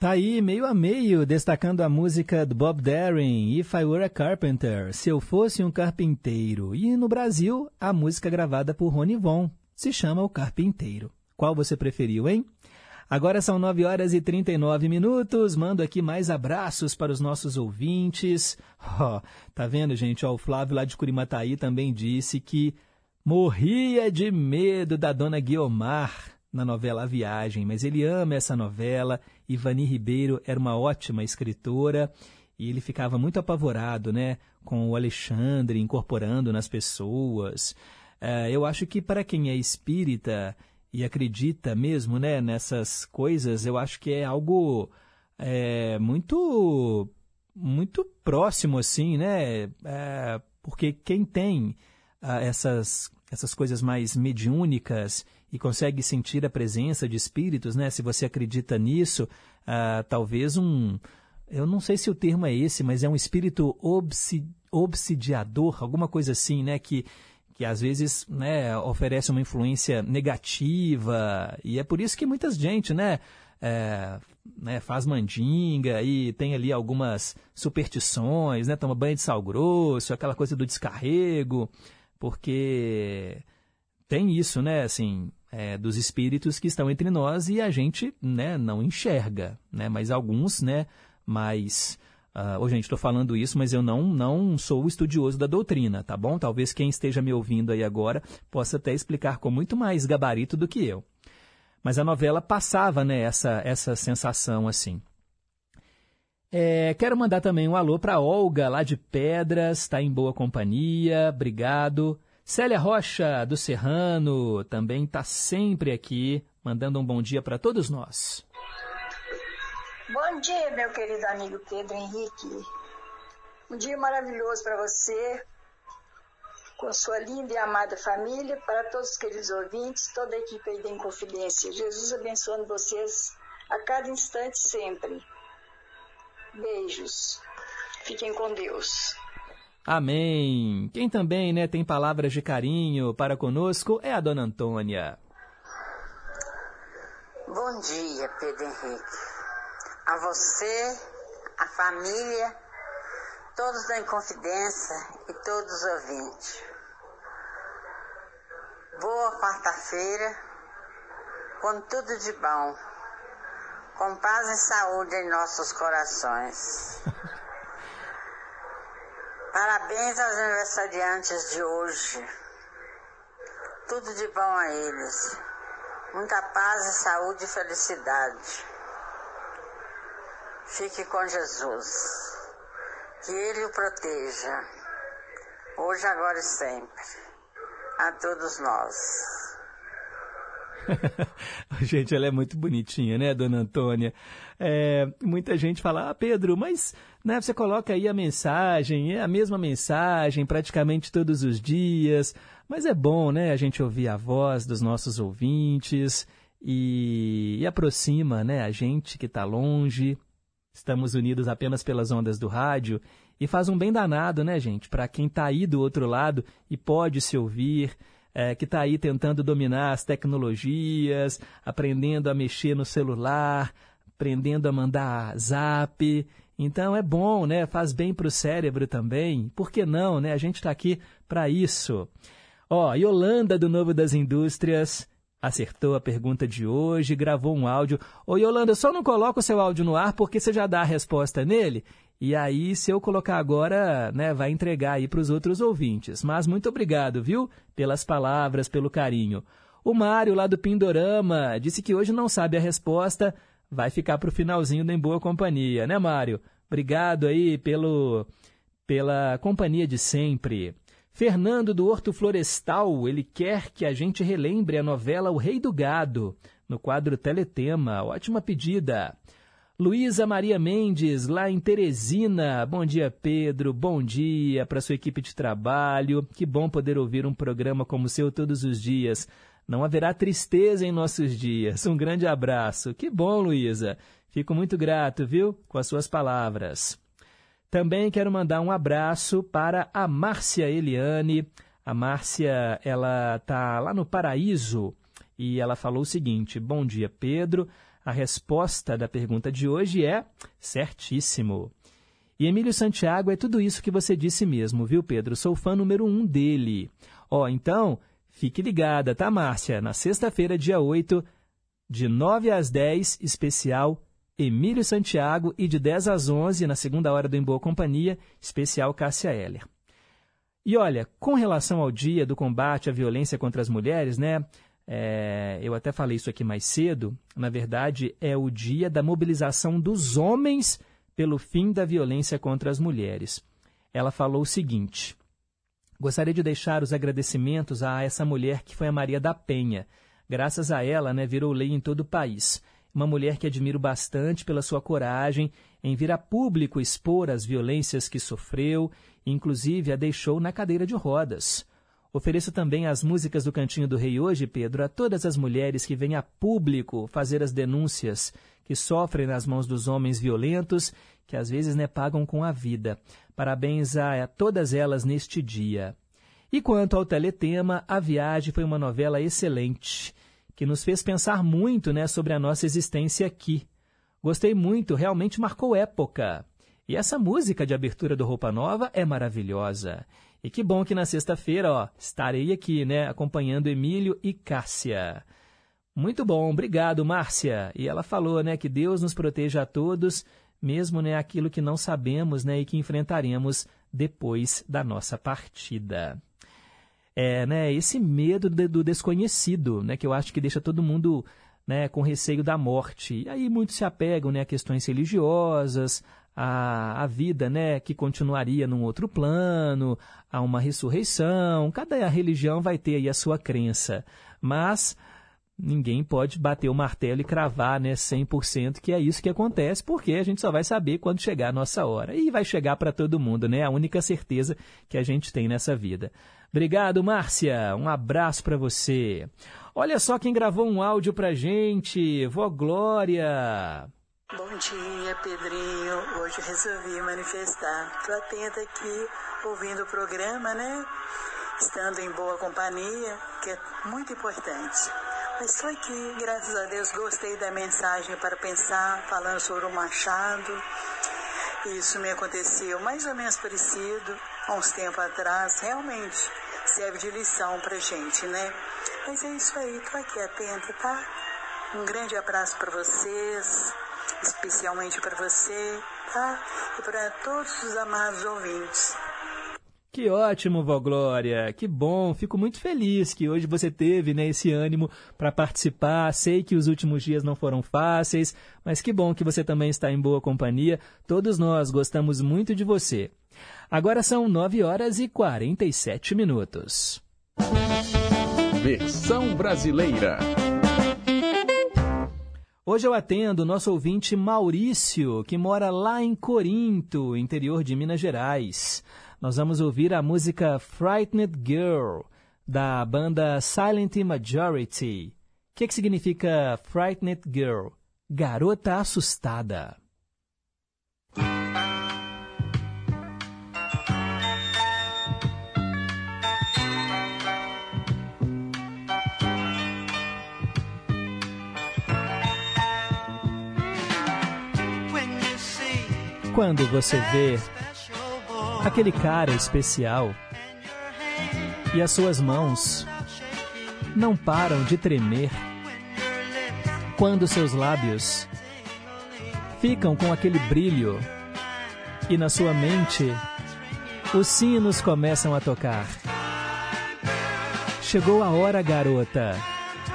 Tá aí, meio a meio, destacando a música do Bob Darin, If I Were a Carpenter, Se Eu Fosse um Carpinteiro. E no Brasil, a música gravada por Rony Von, se chama O Carpinteiro. Qual você preferiu, hein? Agora são 9 horas e 39 minutos. Mando aqui mais abraços para os nossos ouvintes. Oh, tá vendo, gente? Ó, o Flávio lá de Curimataí também disse que morria de medo da dona Guiomar na novela A Viagem, mas ele ama essa novela. Ivani Ribeiro era uma ótima escritora e ele ficava muito apavorado, né, com o Alexandre incorporando nas pessoas. Uh, eu acho que para quem é espírita e acredita mesmo, né, nessas coisas, eu acho que é algo é, muito muito próximo assim, né? É, porque quem tem uh, essas essas coisas mais mediúnicas e consegue sentir a presença de espíritos, né? Se você acredita nisso, uh, talvez um, eu não sei se o termo é esse, mas é um espírito obsi, obsidiador, alguma coisa assim, né? Que que às vezes né, oferece uma influência negativa e é por isso que muita gente, né? É, né, faz mandinga e tem ali algumas superstições, né, toma banho de sal grosso, aquela coisa do descarrego, porque tem isso, né, assim, é, dos espíritos que estão entre nós e a gente né, não enxerga, né, mas alguns né, mais Uh, gente, estou falando isso, mas eu não, não sou estudioso da doutrina, tá bom? Talvez quem esteja me ouvindo aí agora possa até explicar com muito mais gabarito do que eu. Mas a novela passava né, essa, essa sensação assim. É, quero mandar também um alô para Olga, lá de Pedras, está em boa companhia, obrigado. Célia Rocha, do Serrano, também está sempre aqui, mandando um bom dia para todos nós. Bom dia, meu querido amigo Pedro Henrique. Um dia maravilhoso para você, com sua linda e amada família, para todos os queridos ouvintes, toda a equipe aí da Inconfidência. Jesus abençoando vocês a cada instante sempre. Beijos. Fiquem com Deus. Amém. Quem também né, tem palavras de carinho para conosco é a dona Antônia. Bom dia, Pedro Henrique. A você, a família, todos da Inconfidência e todos os ouvintes. Boa quarta-feira, com tudo de bom com paz e saúde em nossos corações. Parabéns aos aniversariantes de hoje. Tudo de bom a eles. Muita paz e saúde e felicidade. Fique com Jesus. Que Ele o proteja. Hoje, agora e sempre. A todos nós. gente, ela é muito bonitinha, né, dona Antônia? É, muita gente fala, ah, Pedro, mas né, você coloca aí a mensagem, é a mesma mensagem praticamente todos os dias, mas é bom, né, a gente ouvir a voz dos nossos ouvintes e, e aproxima, né, a gente que está longe, estamos unidos apenas pelas ondas do rádio e faz um bem danado, né, gente, para quem está aí do outro lado e pode se ouvir, é, que está aí tentando dominar as tecnologias, aprendendo a mexer no celular, aprendendo a mandar zap. Então é bom, né? Faz bem para o cérebro também. Por que não, né? A gente está aqui para isso. Ó, Yolanda do Novo das Indústrias acertou a pergunta de hoje, gravou um áudio. Ô Yolanda, só não coloca o seu áudio no ar porque você já dá a resposta nele. E aí, se eu colocar agora, né, vai entregar aí para os outros ouvintes. Mas muito obrigado, viu? Pelas palavras, pelo carinho. O Mário, lá do Pindorama, disse que hoje não sabe a resposta, vai ficar para o finalzinho da Em Boa Companhia, né, Mário? Obrigado aí pelo, pela companhia de sempre. Fernando do Horto Florestal, ele quer que a gente relembre a novela O Rei do Gado, no quadro Teletema. Ótima pedida. Luísa Maria Mendes, lá em Teresina. Bom dia, Pedro. Bom dia para sua equipe de trabalho. Que bom poder ouvir um programa como o seu todos os dias. Não haverá tristeza em nossos dias. Um grande abraço. Que bom, Luísa. Fico muito grato, viu, com as suas palavras. Também quero mandar um abraço para a Márcia Eliane. A Márcia, ela está lá no Paraíso e ela falou o seguinte: Bom dia, Pedro. A resposta da pergunta de hoje é certíssimo. E Emílio Santiago é tudo isso que você disse mesmo, viu, Pedro? Sou fã número um dele. Ó, oh, então, fique ligada, tá, Márcia? Na sexta-feira, dia 8, de 9 às 10, especial Emílio Santiago e de 10 às 11, na segunda hora do Em Boa Companhia, especial Cássia Heller. E olha, com relação ao dia do combate à violência contra as mulheres, né? É, eu até falei isso aqui mais cedo, na verdade é o dia da mobilização dos homens pelo fim da violência contra as mulheres. Ela falou o seguinte: Gostaria de deixar os agradecimentos a essa mulher que foi a Maria da Penha. Graças a ela, né, virou lei em todo o país. Uma mulher que admiro bastante pela sua coragem em vir a público expor as violências que sofreu, inclusive a deixou na cadeira de rodas. Ofereço também as músicas do Cantinho do Rei hoje, Pedro, a todas as mulheres que vêm a público fazer as denúncias que sofrem nas mãos dos homens violentos, que às vezes né, pagam com a vida. Parabéns a, a todas elas neste dia. E quanto ao teletema, A Viagem foi uma novela excelente, que nos fez pensar muito né, sobre a nossa existência aqui. Gostei muito, realmente marcou época. E essa música de abertura do Roupa Nova é maravilhosa. E que bom que na sexta-feira, ó, estarei aqui, né, acompanhando Emílio e Cássia. Muito bom, obrigado, Márcia. E ela falou, né, que Deus nos proteja a todos, mesmo né, aquilo que não sabemos né, e que enfrentaremos depois da nossa partida. É, né, esse medo de, do desconhecido, né, que eu acho que deixa todo mundo né, com receio da morte. E aí muitos se apegam né, a questões religiosas, a, a vida né, que continuaria num outro plano, a uma ressurreição. Cada religião vai ter aí a sua crença. Mas ninguém pode bater o martelo e cravar né, 100% que é isso que acontece, porque a gente só vai saber quando chegar a nossa hora. E vai chegar para todo mundo, né? A única certeza que a gente tem nessa vida. Obrigado, Márcia. Um abraço para você. Olha só quem gravou um áudio pra gente. Vó Glória. Bom dia, Pedrinho. Hoje resolvi manifestar. Tô atenta aqui, ouvindo o programa, né? Estando em boa companhia, que é muito importante. Estou aqui, graças a Deus, gostei da mensagem para pensar, falando sobre o Machado. Isso me aconteceu mais ou menos parecido há uns tempos atrás. Realmente serve de lição para gente, né? Mas é isso aí, tô aqui atenta, tá? Um grande abraço para vocês, especialmente para você, tá? E para todos os amados ouvintes. Que ótimo, Vó Glória, que bom, fico muito feliz que hoje você teve né, esse ânimo para participar. Sei que os últimos dias não foram fáceis, mas que bom que você também está em boa companhia. Todos nós gostamos muito de você. Agora são 9 horas e 47 minutos. Versão brasileira. Hoje eu atendo o nosso ouvinte Maurício, que mora lá em Corinto, interior de Minas Gerais nós vamos ouvir a música Frightened Girl, da banda Silent Majority. O que, que significa Frightened Girl? Garota assustada. Quando você vê aquele cara especial. E as suas mãos não param de tremer quando seus lábios ficam com aquele brilho e na sua mente os sinos começam a tocar. Chegou a hora, garota.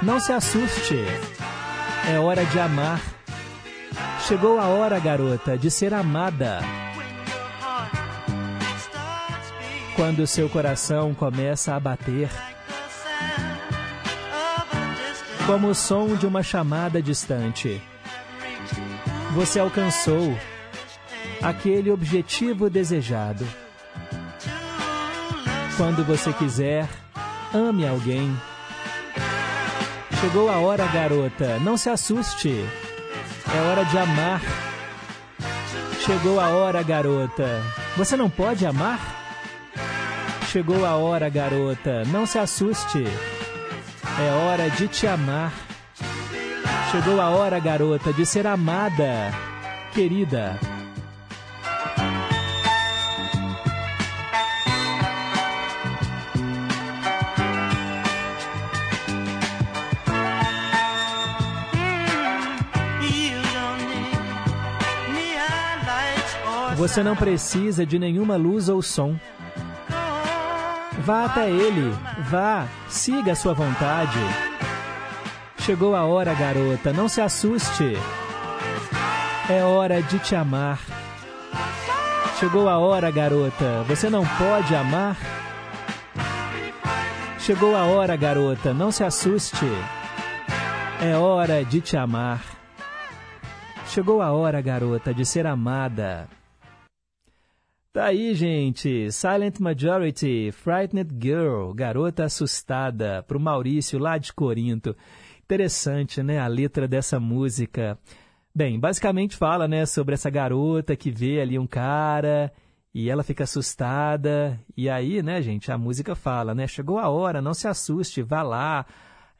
Não se assuste. É hora de amar. Chegou a hora, garota, de ser amada. Quando seu coração começa a bater, como o som de uma chamada distante. Você alcançou aquele objetivo desejado. Quando você quiser, ame alguém. Chegou a hora, garota, não se assuste. É hora de amar. Chegou a hora, garota. Você não pode amar? Chegou a hora, garota, não se assuste. É hora de te amar. Chegou a hora, garota, de ser amada, querida. Você não precisa de nenhuma luz ou som. Vá até ele, vá, siga a sua vontade. Chegou a hora, garota, não se assuste. É hora de te amar. Chegou a hora, garota, você não pode amar? Chegou a hora, garota, não se assuste. É hora de te amar. Chegou a hora, garota, de ser amada. Tá aí, gente. Silent Majority, Frightened Girl, Garota Assustada, pro Maurício lá de Corinto. Interessante, né, a letra dessa música. Bem, basicamente fala, né, sobre essa garota que vê ali um cara e ela fica assustada. E aí, né, gente, a música fala, né, chegou a hora, não se assuste, vá lá.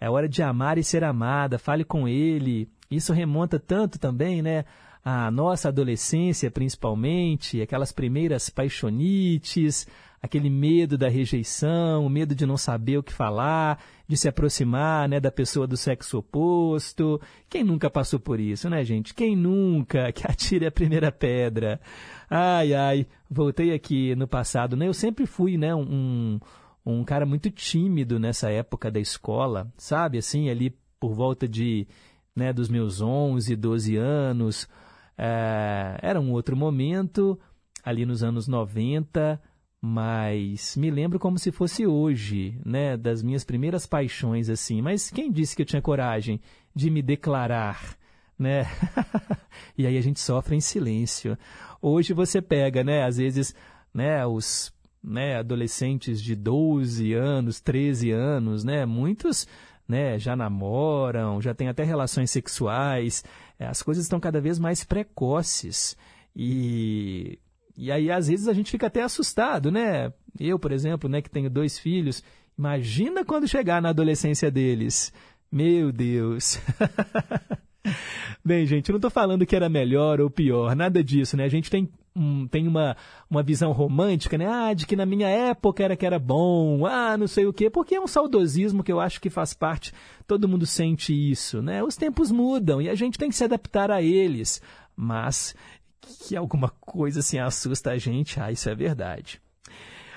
É hora de amar e ser amada, fale com ele. Isso remonta tanto também, né, a nossa adolescência, principalmente, aquelas primeiras paixonites, aquele medo da rejeição, o medo de não saber o que falar, de se aproximar né, da pessoa do sexo oposto. Quem nunca passou por isso, né, gente? Quem nunca? Que atire a primeira pedra. Ai, ai, voltei aqui no passado, né? Eu sempre fui, né, um, um cara muito tímido nessa época da escola, sabe? Assim, ali por volta de, né, dos meus 11, 12 anos. É, era um outro momento, ali nos anos 90, mas me lembro como se fosse hoje, né, das minhas primeiras paixões assim. Mas quem disse que eu tinha coragem de me declarar, né? e aí a gente sofre em silêncio. Hoje você pega, né, às vezes, né, os né, adolescentes de 12 anos, 13 anos, né, muitos né, já namoram, já têm até relações sexuais, as coisas estão cada vez mais precoces. E e aí, às vezes, a gente fica até assustado, né? Eu, por exemplo, né, que tenho dois filhos, imagina quando chegar na adolescência deles. Meu Deus! Bem, gente, eu não estou falando que era melhor ou pior, nada disso, né? A gente tem, um, tem uma, uma visão romântica, né? Ah, de que na minha época era que era bom, ah, não sei o quê, porque é um saudosismo que eu acho que faz parte, todo mundo sente isso, né? Os tempos mudam e a gente tem que se adaptar a eles. Mas que alguma coisa assim assusta a gente, ah, isso é verdade.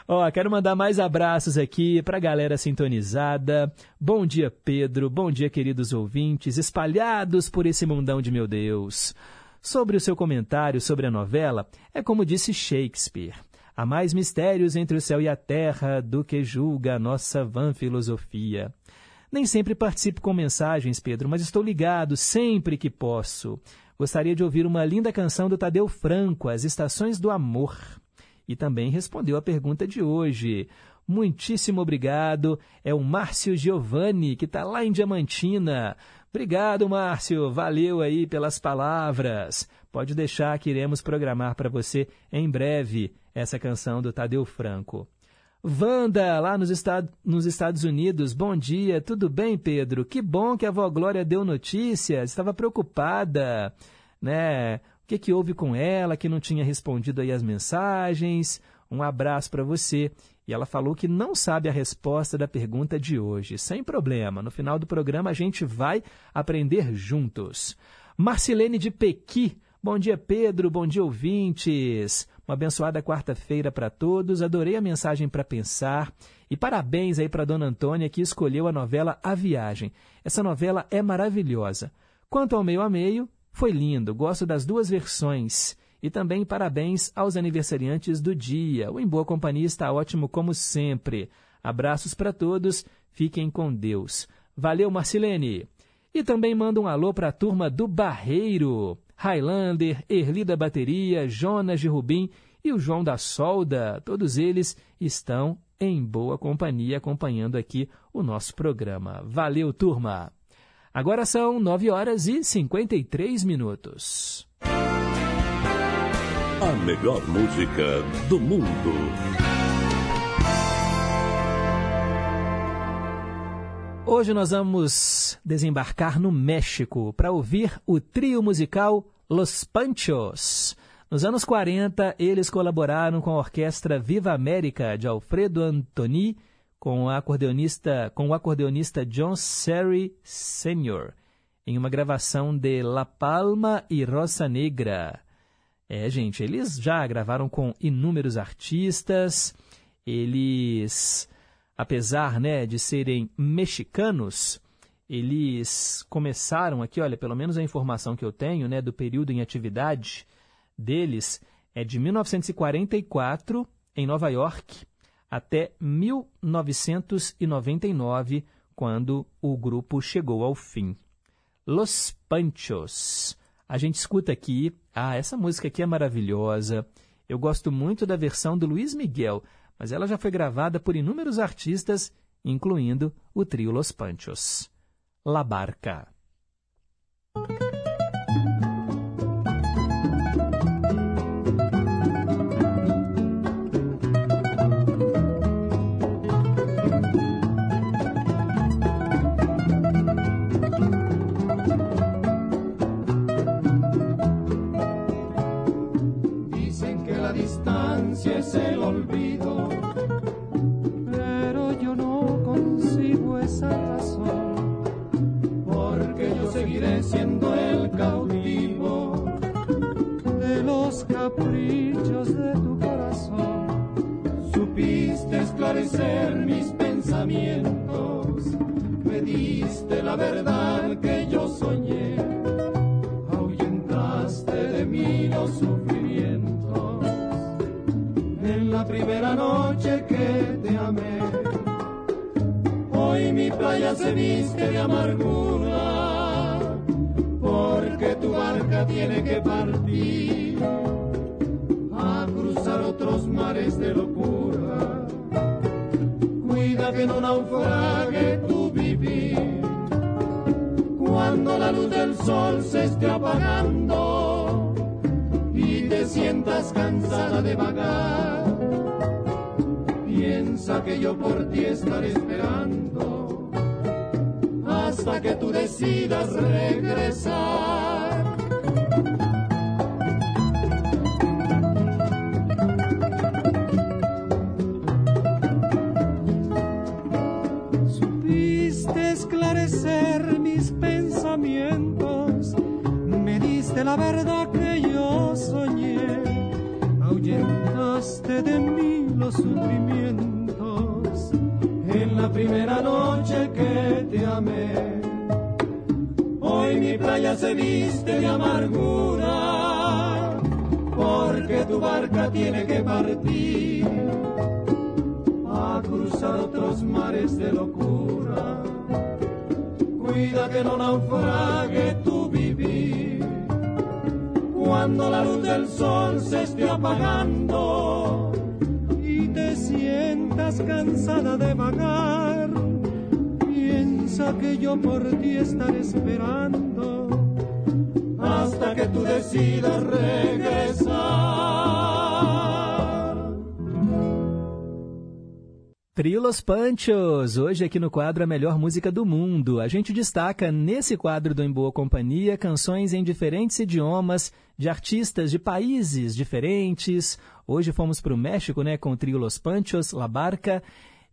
Ó, oh, quero mandar mais abraços aqui para a galera sintonizada. Bom dia, Pedro. Bom dia, queridos ouvintes, espalhados por esse mundão de meu Deus. Sobre o seu comentário sobre a novela, é como disse Shakespeare: há mais mistérios entre o céu e a terra do que julga a nossa vã filosofia. Nem sempre participo com mensagens, Pedro, mas estou ligado sempre que posso. Gostaria de ouvir uma linda canção do Tadeu Franco, As Estações do Amor. E também respondeu a pergunta de hoje. Muitíssimo obrigado. É o Márcio Giovanni, que está lá em Diamantina. Obrigado, Márcio. Valeu aí pelas palavras. Pode deixar que iremos programar para você em breve essa canção do Tadeu Franco. Wanda, lá nos, Estado, nos Estados Unidos, bom dia, tudo bem, Pedro? Que bom que a avó Glória deu notícias, estava preocupada, né? O que, que houve com ela, que não tinha respondido aí as mensagens? Um abraço para você. E ela falou que não sabe a resposta da pergunta de hoje. Sem problema, no final do programa a gente vai aprender juntos. Marcilene de Pequi, bom dia, Pedro, bom dia, ouvintes. Uma abençoada quarta-feira para todos. Adorei a mensagem para pensar. E parabéns aí para Dona Antônia que escolheu a novela A Viagem. Essa novela é maravilhosa. Quanto ao meio a meio, foi lindo. Gosto das duas versões. E também parabéns aos aniversariantes do dia. O Em Boa Companhia está ótimo como sempre. Abraços para todos. Fiquem com Deus. Valeu, Marcilene. E também manda um alô para a turma do Barreiro. Highlander, Erli da Bateria, Jonas de Rubim e o João da Solda, todos eles estão em boa companhia acompanhando aqui o nosso programa. Valeu, turma! Agora são 9 horas e 53 minutos. A melhor música do mundo. Hoje nós vamos desembarcar no México para ouvir o trio musical Los Panchos. Nos anos 40, eles colaboraram com a orquestra Viva América de Alfredo Antoni, com, acordeonista, com o acordeonista John Serry Sr., em uma gravação de La Palma e Rosa Negra. É, gente, eles já gravaram com inúmeros artistas, eles apesar né, de serem mexicanos, eles começaram aqui, olha, pelo menos a informação que eu tenho né, do período em atividade deles é de 1944 em Nova York até 1999, quando o grupo chegou ao fim. Los Panchos. A gente escuta aqui, ah, essa música aqui é maravilhosa. Eu gosto muito da versão do Luiz Miguel, mas ela já foi gravada por inúmeros artistas, incluindo o trio Los Panchos. La Barca. Diste la verdad que yo soñé, ahuyentaste de mí los sufrimientos. En la primera noche que te amé, hoy mi playa se viste de amargura, porque tu barca tiene que partir a cruzar otros mares de locura. Cuida que no naufrague tu cuando la luz del sol se esté apagando y te sientas cansada de vagar. Piensa que yo por ti estaré esperando hasta que tú decidas regresar. Diste la verdad que yo soñé, ahuyentaste de mí los sufrimientos en la primera noche que te amé. Hoy mi playa se viste de amargura, porque tu barca tiene que partir a cruzar otros mares de locura. Cuida que no naufrague tu vivir cuando la luz del sol se esté apagando y te sientas cansada de vagar. Piensa que yo por ti estaré esperando hasta que tú decidas regresar. Trio Los Panchos, hoje aqui no quadro A Melhor Música do Mundo. A gente destaca nesse quadro do Em Boa Companhia canções em diferentes idiomas, de artistas de países diferentes. Hoje fomos para o México né, com o Trio Los Panchos, La Barca.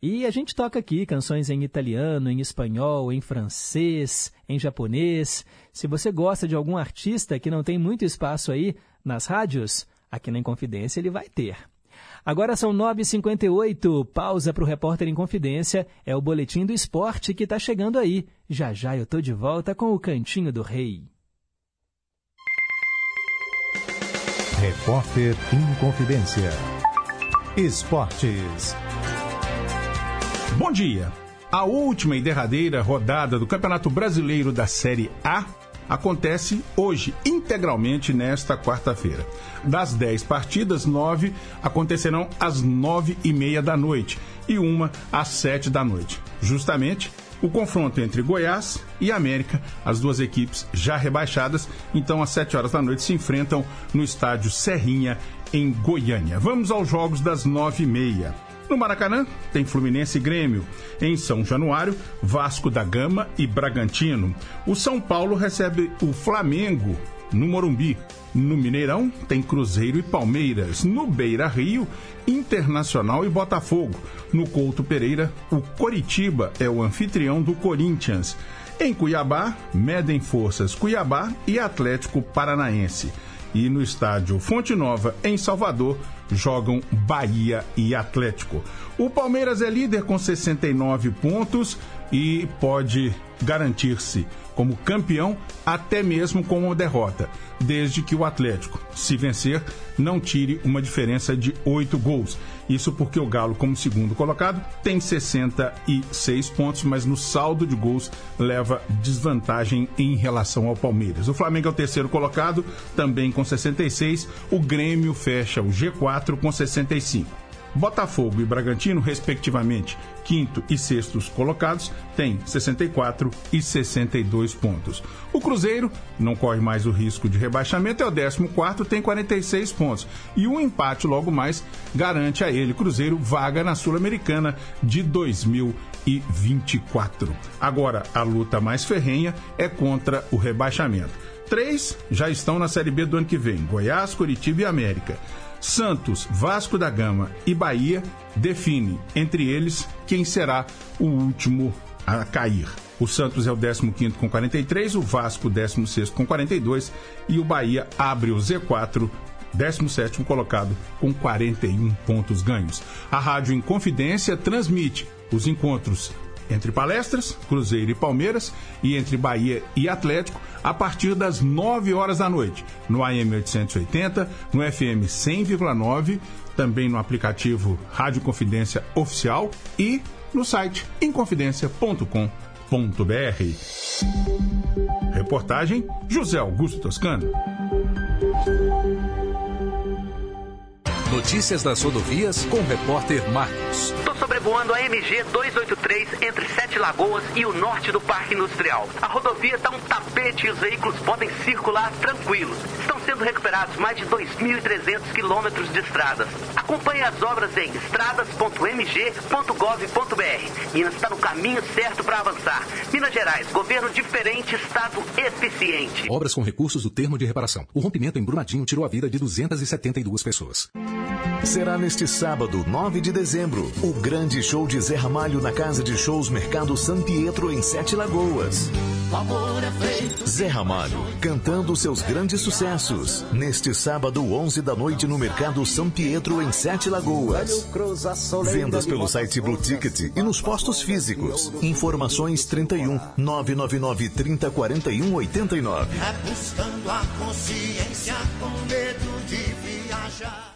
E a gente toca aqui canções em italiano, em espanhol, em francês, em japonês. Se você gosta de algum artista que não tem muito espaço aí nas rádios, aqui na Inconfidência ele vai ter. Agora são 9h58, pausa para o Repórter em Confidência, é o Boletim do Esporte que está chegando aí. Já já eu tô de volta com o Cantinho do Rei. Repórter em Confidência. Esportes. Bom dia. A última e derradeira rodada do Campeonato Brasileiro da Série A acontece hoje, integralmente nesta quarta-feira. Das 10 partidas, nove acontecerão às nove e meia da noite e uma às sete da noite. Justamente o confronto entre Goiás e América, as duas equipes já rebaixadas, então às sete horas da noite se enfrentam no estádio Serrinha, em Goiânia. Vamos aos jogos das nove e meia. No Maracanã, tem Fluminense e Grêmio. Em São Januário, Vasco da Gama e Bragantino. O São Paulo recebe o Flamengo no Morumbi. No Mineirão, tem Cruzeiro e Palmeiras. No Beira Rio, Internacional e Botafogo. No Couto Pereira, o Coritiba é o anfitrião do Corinthians. Em Cuiabá, medem forças Cuiabá e Atlético Paranaense. E no estádio Fonte Nova, em Salvador, jogam Bahia e Atlético. O Palmeiras é líder com 69 pontos e pode garantir-se como campeão até mesmo com uma derrota, desde que o Atlético, se vencer, não tire uma diferença de oito gols. Isso porque o Galo, como segundo colocado, tem 66 pontos, mas no saldo de gols leva desvantagem em relação ao Palmeiras. O Flamengo é o terceiro colocado, também com 66. O Grêmio fecha o G4 com 65. Botafogo e Bragantino, respectivamente, quinto e sextos colocados, têm 64 e 62 pontos. O Cruzeiro não corre mais o risco de rebaixamento, é o 14, tem 46 pontos. E um empate logo mais garante a ele, Cruzeiro, vaga na Sul-Americana de 2024. Agora, a luta mais ferrenha é contra o rebaixamento. Três já estão na Série B do ano que vem: Goiás, Curitiba e América. Santos, Vasco da Gama e Bahia define entre eles quem será o último a cair. O Santos é o 15 com 43, o Vasco 16 com 42 e o Bahia abre o Z4 17 colocado com 41 pontos ganhos. A Rádio Inconfidência transmite os encontros entre palestras, Cruzeiro e Palmeiras, e entre Bahia e Atlético, a partir das 9 horas da noite, no AM 880, no FM 100,9, também no aplicativo Rádio Confidência Oficial e no site inconfidencia.com.br. Reportagem José Augusto Toscano. Notícias das rodovias com o repórter Marcos. Sobrevoando a MG 283 entre Sete Lagoas e o norte do Parque Industrial. A rodovia está um tapete e os veículos podem circular tranquilos. Estão sendo recuperados mais de 2.300 quilômetros de estradas. Acompanhe as obras em estradas.mg.gov.br. Minas está no caminho certo para avançar. Minas Gerais, governo diferente, estado eficiente. Obras com recursos do termo de reparação. O rompimento em Brumadinho tirou a vida de 272 pessoas. Será neste sábado, 9 de dezembro, o grande show de Zé Ramalho na Casa de Shows Mercado San Pietro, em Sete Lagoas. Zé Ramalho, cantando seus grandes sucessos. Neste sábado, 11 da noite, no Mercado São Pietro, em Sete Lagoas. Vendas pelo site Blue Ticket e nos postos físicos. Informações 31 999 30 41 89. É buscando a consciência com medo de viajar.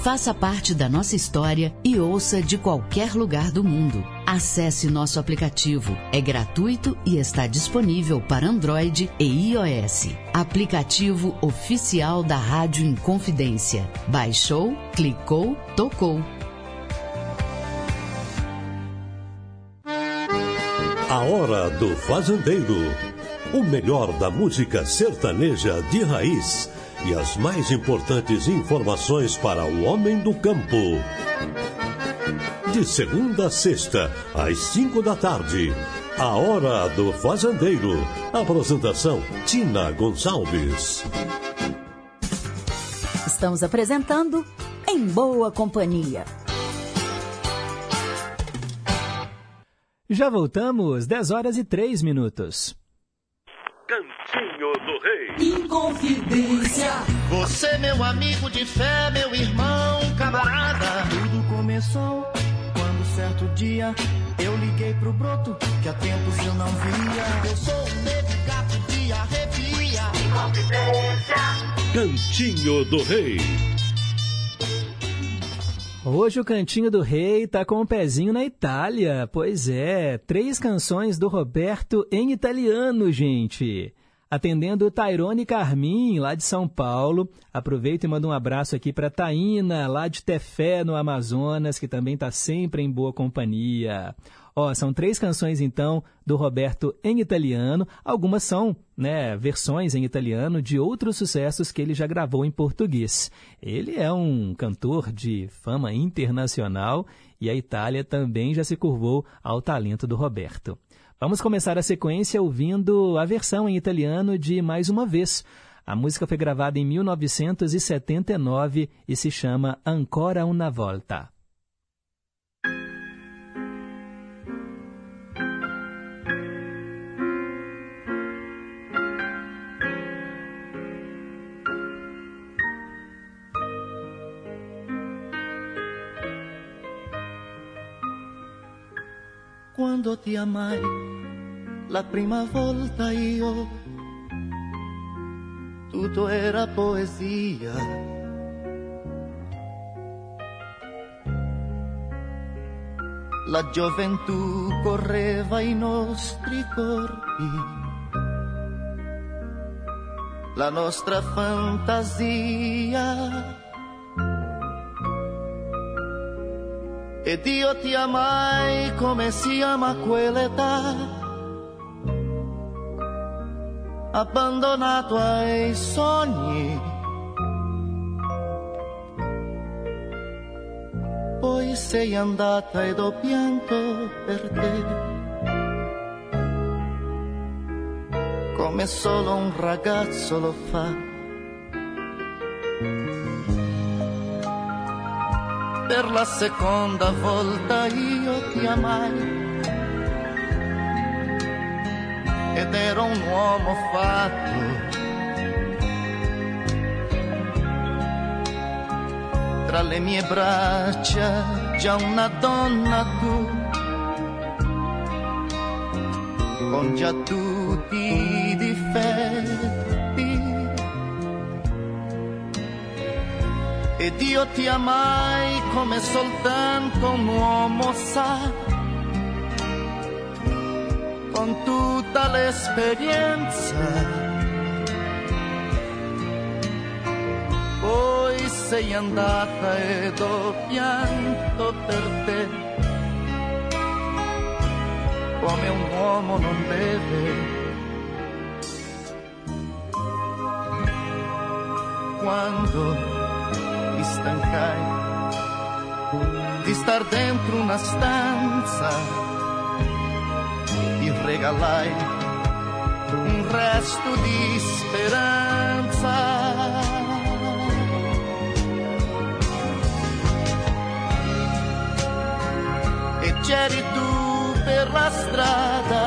Faça parte da nossa história e ouça de qualquer lugar do mundo. Acesse nosso aplicativo. É gratuito e está disponível para Android e iOS. Aplicativo oficial da Rádio Inconfidência. Baixou, clicou, tocou. A Hora do Fazendeiro. O melhor da música sertaneja de raiz e as mais importantes informações para o homem do campo. De segunda a sexta, às cinco da tarde. A Hora do Fazendeiro. Apresentação: Tina Gonçalves. Estamos apresentando Em Boa Companhia. Já voltamos, 10 horas e 3 minutos. Cantinho do Rei. Inconfidência. Você, meu amigo de fé, meu irmão, camarada. Tudo começou quando certo dia eu liguei pro broto que há tempos eu não via. Eu sou um negro gato de arrepia. Inconfidência. Cantinho do Rei. Hoje o Cantinho do Rei tá com o um pezinho na Itália. Pois é, três canções do Roberto em italiano, gente. Atendendo Tairone Carmin, lá de São Paulo. Aproveito e mando um abraço aqui para Taína, lá de Tefé, no Amazonas, que também está sempre em boa companhia. Ó, são três canções então do Roberto em italiano. Algumas são, né, versões em italiano de outros sucessos que ele já gravou em português. Ele é um cantor de fama internacional e a Itália também já se curvou ao talento do Roberto. Vamos começar a sequência ouvindo a versão em italiano de Mais uma vez. A música foi gravada em 1979 e se chama Ancora una volta. Quando ti amai la prima volta io, tutto era poesia. La gioventù correva i nostri corpi, la nostra fantasia. Ed io ti amai come si ama quell'età, abbandonato ai sogni. Poi sei andata ed ho pianto per te. come solo un ragazzo lo fa. Per la seconda volta io ti amai ed ero un uomo fatto. Tra le mie braccia già una donna tu, con già tutti i difetti. Ed io ti amai come soltanto un uomo sa con tutta l'esperienza. Poi sei andata ed ho pianto per te, come un uomo non deve. Quando ti stancai di star dentro una stanza regalai un resto di speranza. E c'eri tu per la strada,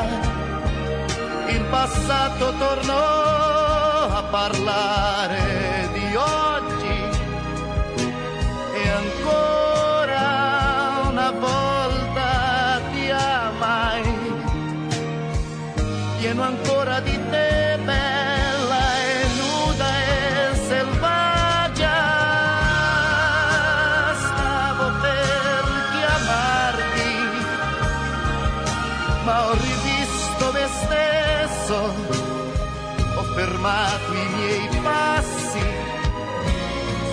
il passato tornò a parlare di oggi fermato i miei passi,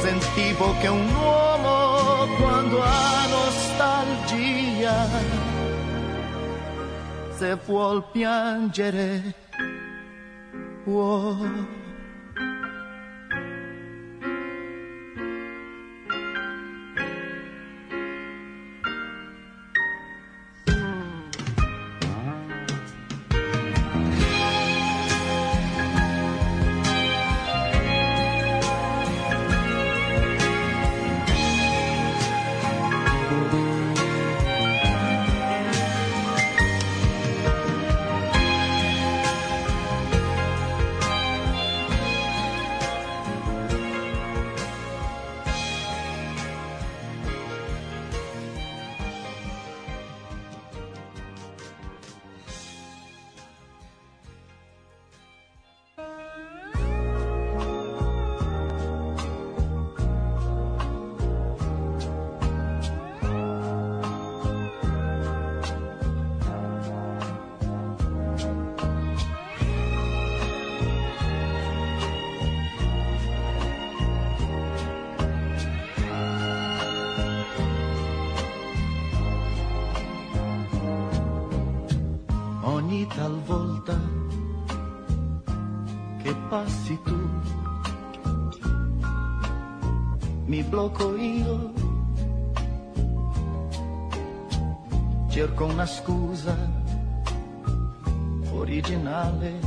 sentivo che un uomo quando ha nostalgia se vuol piangere può. Io, cerco una scusa originale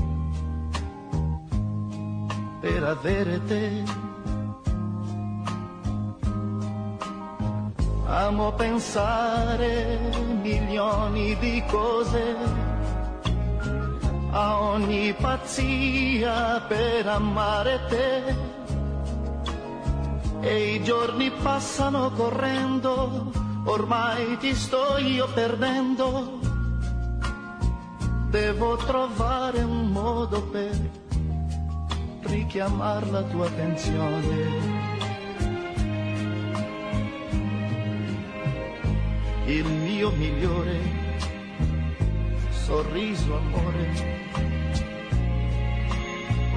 per avere te. Amo pensare milioni di cose a ogni pazzia per amare te. E i giorni passano correndo, ormai ti sto io perdendo. Devo trovare un modo per richiamare la tua attenzione. Il mio migliore sorriso amore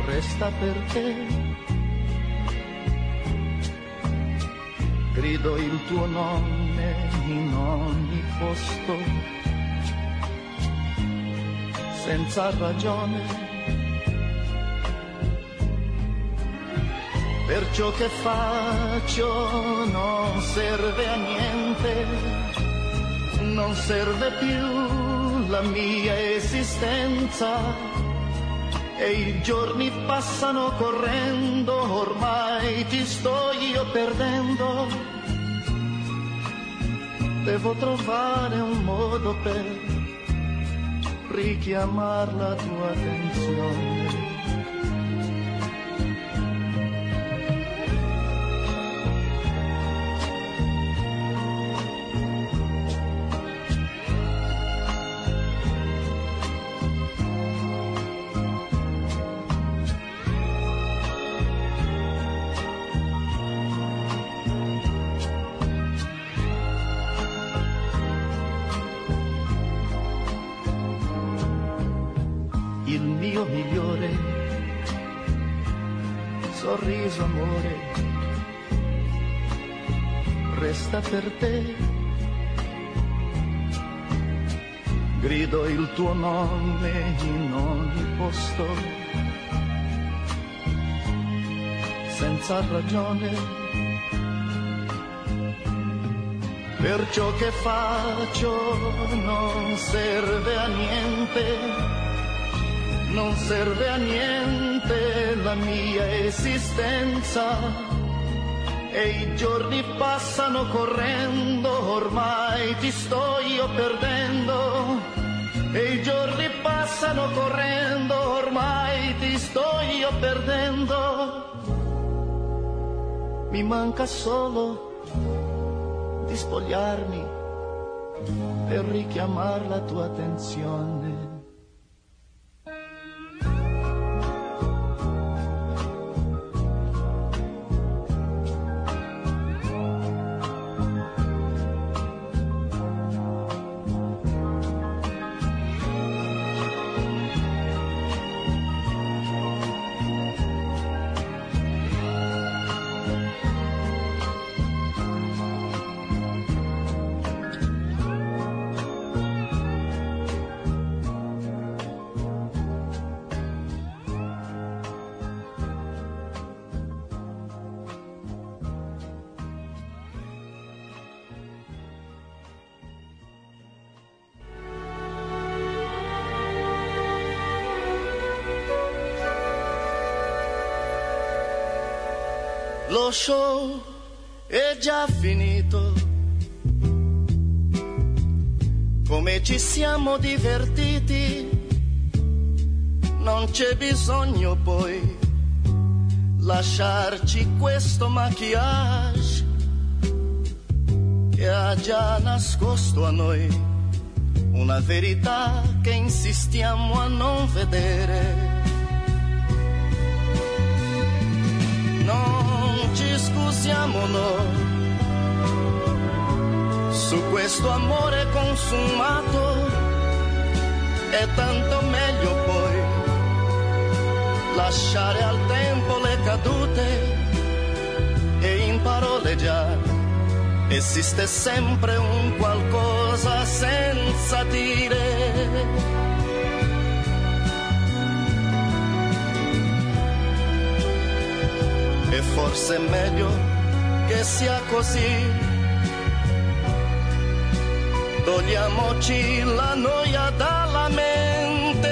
resta per te. Grido il tuo nome in ogni posto, senza ragione. Per ciò che faccio non serve a niente, non serve più la mia esistenza e i giorni passano correndo, ormai ti sto io perdendo. Devo trovare un modo per richiamare la tua attenzione. Per te. Grido il tuo nome in ogni posto. Senza ragione. Per ciò che faccio non serve a niente. Non serve a niente la mia esistenza e i giorni passano correndo, ormai ti sto io perdendo. E i giorni passano correndo, ormai ti sto io perdendo. Mi manca solo di spogliarmi per richiamare la tua attenzione. Show è già finito. Come ci siamo divertiti, non c'è bisogno poi lasciarci questo maquillage che ha già nascosto a noi una verità che insistiamo a non vedere. Ci scusiamo noi. Su questo amore consumato è tanto meglio poi lasciare al tempo le cadute e in parole già esiste sempre un qualcosa senza dire e forse è meglio che sia così. Togliamoci la noia dalla mente,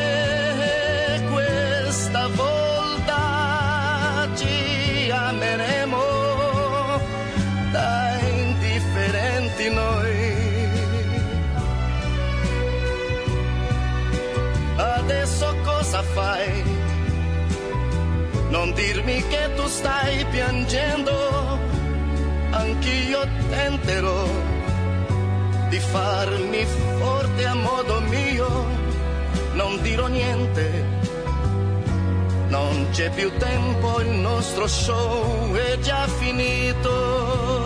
questa volta ci ameremo da indifferenti noi. Adesso cosa fai? Dirmi che tu stai piangendo, anch'io tenterò di farmi forte a modo mio, non dirò niente, non c'è più tempo, il nostro show è già finito.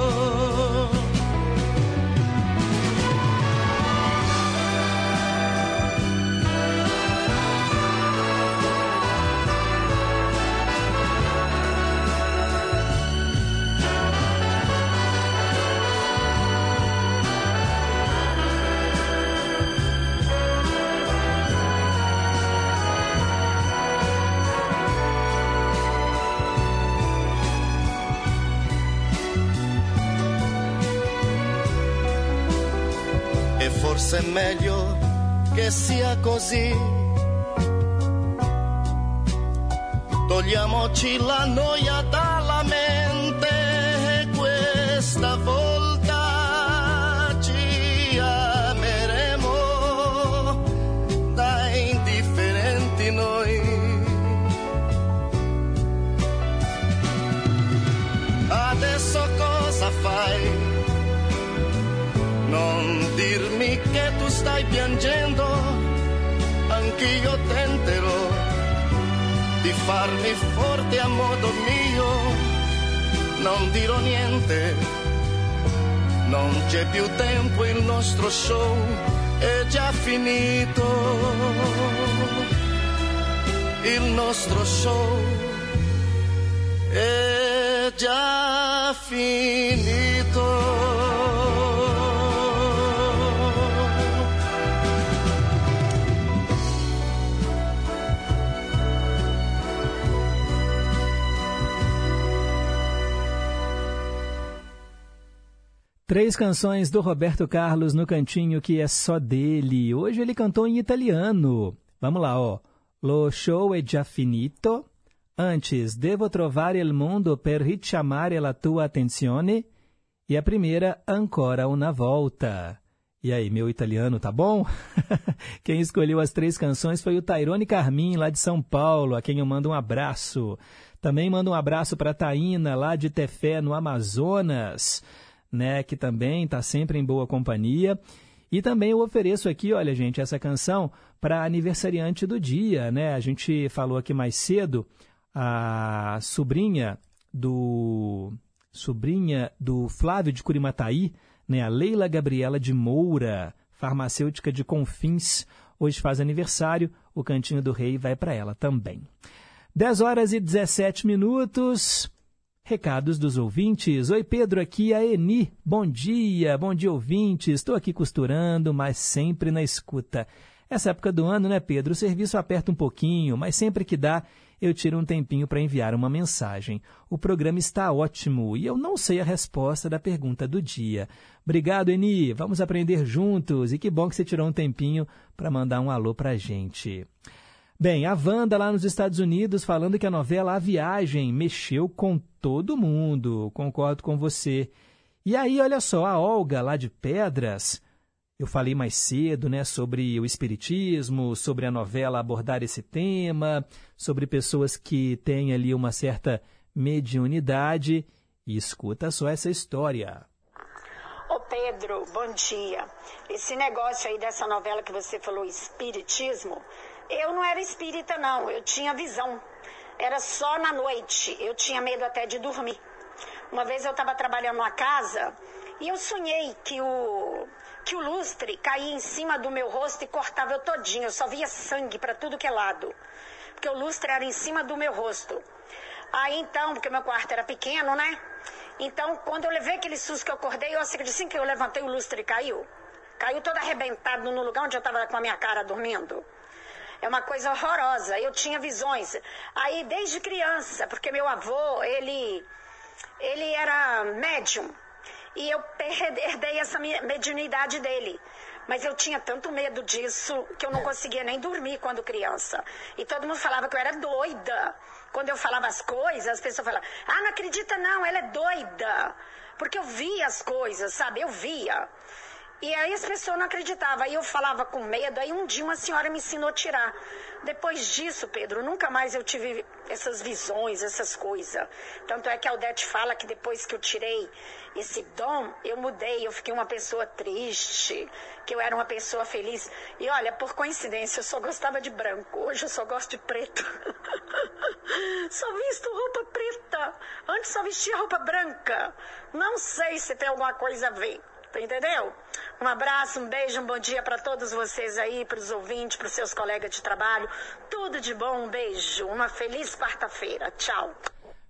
È meglio che sia così. Togliamoci la noia da piangendo, anch'io tenterò di farmi forte a modo mio, non dirò niente, non c'è più tempo, il nostro show è già finito, il nostro show è già finito. Três canções do Roberto Carlos no cantinho que é só dele. Hoje ele cantou em italiano. Vamos lá, ó. Lo show è già finito. Antes, devo trovare il mondo per richiamare la tua attenzione. E a primeira, ancora una volta. E aí, meu italiano tá bom? quem escolheu as três canções foi o Tairone Carmin, lá de São Paulo, a quem eu mando um abraço. Também mando um abraço para Taína, lá de Tefé, no Amazonas né, que também está sempre em boa companhia. E também eu ofereço aqui, olha, gente, essa canção para aniversariante do dia, né? A gente falou aqui mais cedo, a sobrinha do sobrinha do Flávio de Curimataí, né, a Leila Gabriela de Moura, farmacêutica de Confins, hoje faz aniversário, o Cantinho do Rei vai para ela também. 10 horas e 17 minutos. Recados dos ouvintes. Oi, Pedro, aqui é a Eni. Bom dia, bom dia, ouvintes. Estou aqui costurando, mas sempre na escuta. Essa época do ano, né, Pedro? O serviço aperta um pouquinho, mas sempre que dá, eu tiro um tempinho para enviar uma mensagem. O programa está ótimo e eu não sei a resposta da pergunta do dia. Obrigado, Eni. Vamos aprender juntos. E que bom que você tirou um tempinho para mandar um alô para a gente. Bem, a Wanda lá nos Estados Unidos falando que a novela A Viagem mexeu com todo mundo. Concordo com você. E aí, olha só, a Olga lá de Pedras, eu falei mais cedo, né, sobre o espiritismo, sobre a novela abordar esse tema, sobre pessoas que têm ali uma certa mediunidade. E escuta só essa história. Ô Pedro, bom dia. Esse negócio aí dessa novela que você falou, espiritismo, eu não era espírita, não. Eu tinha visão. Era só na noite. Eu tinha medo até de dormir. Uma vez eu estava trabalhando numa casa e eu sonhei que o, que o lustre caía em cima do meu rosto e cortava eu todinho. Eu só via sangue para tudo que é lado. Porque o lustre era em cima do meu rosto. Aí então, porque meu quarto era pequeno, né? Então, quando eu levei aquele susto que eu acordei, eu assim que eu levantei, o lustre caiu. Caiu todo arrebentado no lugar onde eu estava com a minha cara dormindo. É uma coisa horrorosa. Eu tinha visões. Aí, desde criança, porque meu avô, ele, ele era médium. E eu herdei essa mediunidade dele. Mas eu tinha tanto medo disso que eu não conseguia nem dormir quando criança. E todo mundo falava que eu era doida. Quando eu falava as coisas, as pessoas falavam: Ah, não acredita não, ela é doida. Porque eu via as coisas, sabe? Eu via. E aí as pessoas não acreditavam. Aí eu falava com medo. Aí um dia uma senhora me ensinou a tirar. Depois disso, Pedro, nunca mais eu tive essas visões, essas coisas. Tanto é que a Aldete fala que depois que eu tirei esse dom, eu mudei. Eu fiquei uma pessoa triste, que eu era uma pessoa feliz. E olha, por coincidência, eu só gostava de branco. Hoje eu só gosto de preto. só visto roupa preta. Antes só vestia roupa branca. Não sei se tem alguma coisa a ver. Entendeu? Um abraço, um beijo, um bom dia para todos vocês aí, para os ouvintes, para os seus colegas de trabalho. Tudo de bom, um beijo. Uma feliz quarta-feira. Tchau.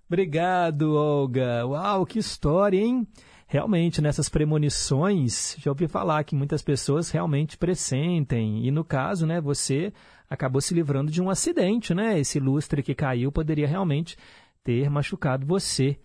Obrigado, Olga. Uau, que história, hein? Realmente, nessas premonições, já ouvi falar que muitas pessoas realmente pressentem. E no caso, né, você acabou se livrando de um acidente, né? Esse lustre que caiu poderia realmente ter machucado você.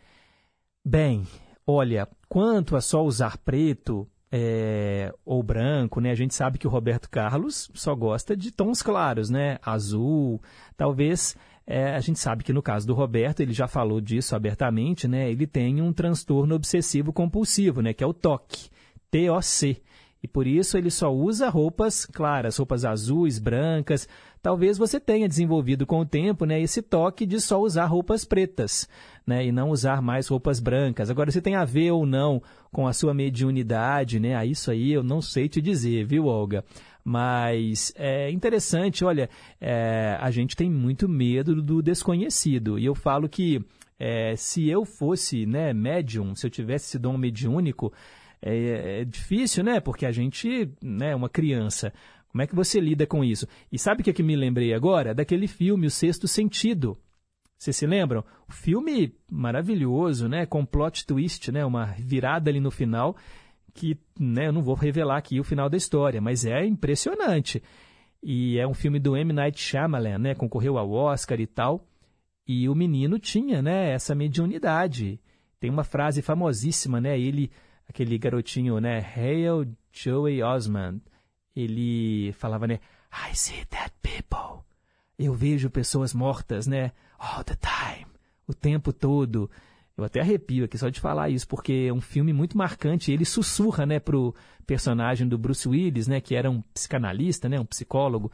Bem, olha, quanto a só usar preto é, ou branco, né? A gente sabe que o Roberto Carlos só gosta de tons claros, né? Azul, talvez é, a gente sabe que no caso do Roberto, ele já falou disso abertamente, né? Ele tem um transtorno obsessivo compulsivo, né? Que é o TOC, T-O-C. E por isso ele só usa roupas claras, roupas azuis, brancas. Talvez você tenha desenvolvido com o tempo né, esse toque de só usar roupas pretas né, e não usar mais roupas brancas. Agora, se tem a ver ou não com a sua mediunidade, né, a isso aí eu não sei te dizer, viu, Olga? Mas é interessante, olha, é, a gente tem muito medo do desconhecido. E eu falo que é, se eu fosse né, médium, se eu tivesse esse dom mediúnico, é, é, difícil, né? Porque a gente né, é uma criança. Como é que você lida com isso? E sabe o que, é que me lembrei agora? Daquele filme, O Sexto Sentido. Vocês se lembram? O filme maravilhoso, né? Com plot twist, né? Uma virada ali no final que, né? Eu não vou revelar aqui o final da história, mas é impressionante. E é um filme do M. Night Shyamalan, né? Concorreu ao Oscar e tal. E o menino tinha, né? Essa mediunidade. Tem uma frase famosíssima, né? Ele aquele garotinho, né, Hale Joey Osmond, ele falava, né, I see dead people. Eu vejo pessoas mortas, né, all the time, o tempo todo. Eu até arrepio aqui só de falar isso, porque é um filme muito marcante. Ele sussurra, né, pro personagem do Bruce Willis, né, que era um psicanalista, né, um psicólogo.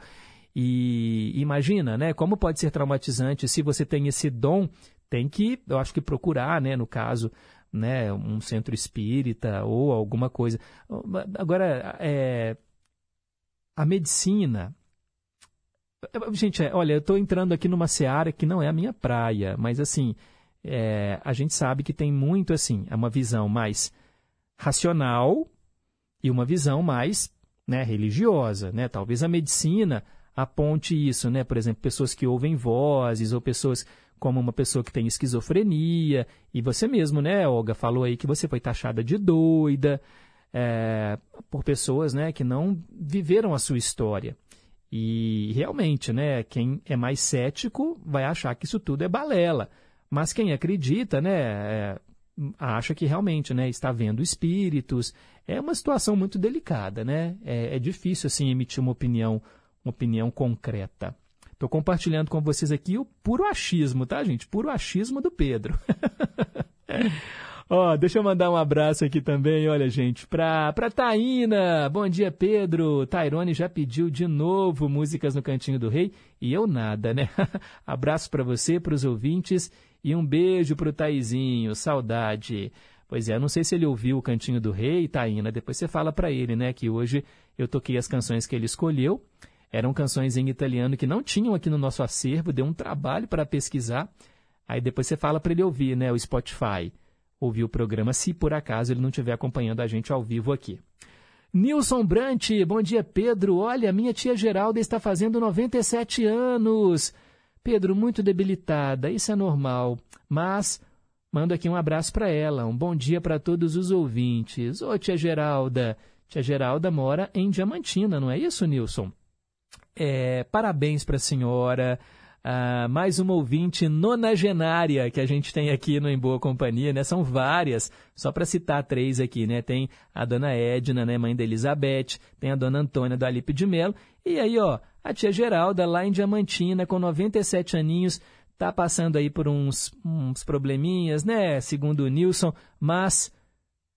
E imagina, né, como pode ser traumatizante se você tem esse dom, tem que, eu acho que procurar, né, no caso, né, um centro espírita ou alguma coisa. Agora, é, a medicina. Gente, é, olha, eu estou entrando aqui numa seara que não é a minha praia, mas assim, é, a gente sabe que tem muito assim, é uma visão mais racional e uma visão mais né, religiosa. Né? Talvez a medicina aponte isso, né? Por exemplo, pessoas que ouvem vozes ou pessoas como uma pessoa que tem esquizofrenia, e você mesmo, né, Olga, falou aí que você foi taxada de doida é, por pessoas né, que não viveram a sua história. E realmente, né, quem é mais cético vai achar que isso tudo é balela. Mas quem acredita, né, é, acha que realmente né, está vendo espíritos. É uma situação muito delicada, né? É, é difícil assim emitir uma opinião, uma opinião concreta. Estou compartilhando com vocês aqui o puro achismo, tá, gente? Puro achismo do Pedro. Ó, deixa eu mandar um abraço aqui também, olha, gente, pra, pra Taína. Bom dia, Pedro. Tairone já pediu de novo músicas no Cantinho do Rei e eu nada, né? abraço para você, para os ouvintes e um beijo pro Taizinho. Saudade. Pois é, não sei se ele ouviu o Cantinho do Rei, Taína. Depois você fala para ele, né, que hoje eu toquei as canções que ele escolheu. Eram canções em italiano que não tinham aqui no nosso acervo, deu um trabalho para pesquisar. Aí depois você fala para ele ouvir, né, o Spotify, ouvir o programa, se por acaso ele não estiver acompanhando a gente ao vivo aqui. Nilson Brant, bom dia, Pedro. Olha, minha tia Geralda está fazendo 97 anos. Pedro, muito debilitada, isso é normal, mas mando aqui um abraço para ela. Um bom dia para todos os ouvintes. Ô, tia Geralda. Tia Geralda mora em Diamantina, não é isso, Nilson? É, parabéns para a senhora. Ah, mais uma ouvinte nonagenária que a gente tem aqui no Em Boa Companhia, né? São várias, só para citar três aqui, né? Tem a dona Edna, né? Mãe da Elizabeth, tem a dona Antônia do Alipe de Melo, e aí, ó, a tia Geralda, lá em Diamantina, com 97 aninhos, tá passando aí por uns, uns probleminhas, né? Segundo o Nilson, mas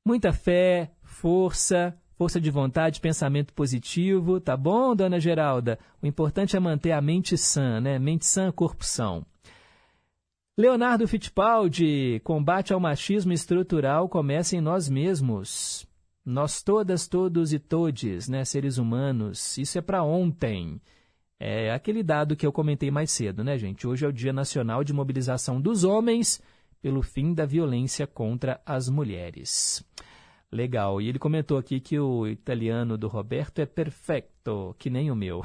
muita fé, força, força de vontade, pensamento positivo, tá bom, dona Geralda? O importante é manter a mente sã, né? Mente sã, corpo são. Leonardo Fittipaldi, combate ao machismo estrutural começa em nós mesmos. Nós todas, todos e todes, né, seres humanos, isso é para ontem. É aquele dado que eu comentei mais cedo, né, gente? Hoje é o Dia Nacional de Mobilização dos Homens pelo fim da violência contra as mulheres. Legal. E ele comentou aqui que o italiano do Roberto é perfeito, que nem o meu.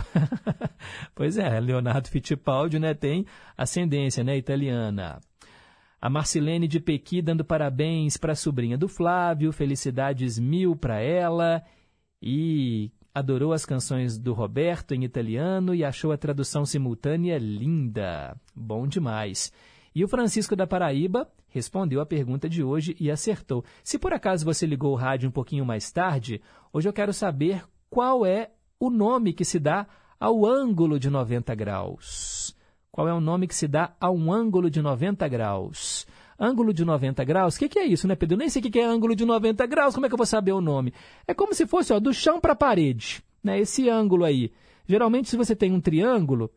pois é, Leonardo Fittipaldi né, tem ascendência né, italiana. A Marcilene de Pequi dando parabéns para a sobrinha do Flávio, felicidades mil para ela. E adorou as canções do Roberto em italiano e achou a tradução simultânea linda. Bom demais. E o Francisco da Paraíba respondeu a pergunta de hoje e acertou. Se por acaso você ligou o rádio um pouquinho mais tarde, hoje eu quero saber qual é o nome que se dá ao ângulo de 90 graus. Qual é o nome que se dá a um ângulo de 90 graus? Ângulo de 90 graus, o que, que, é isso, né, Pedro? Nem sei o que, que é ângulo de 90 graus, como é que eu vou saber o nome? É como se fosse ó, do chão para a parede, né? Esse ângulo aí. Geralmente, se você tem um triângulo,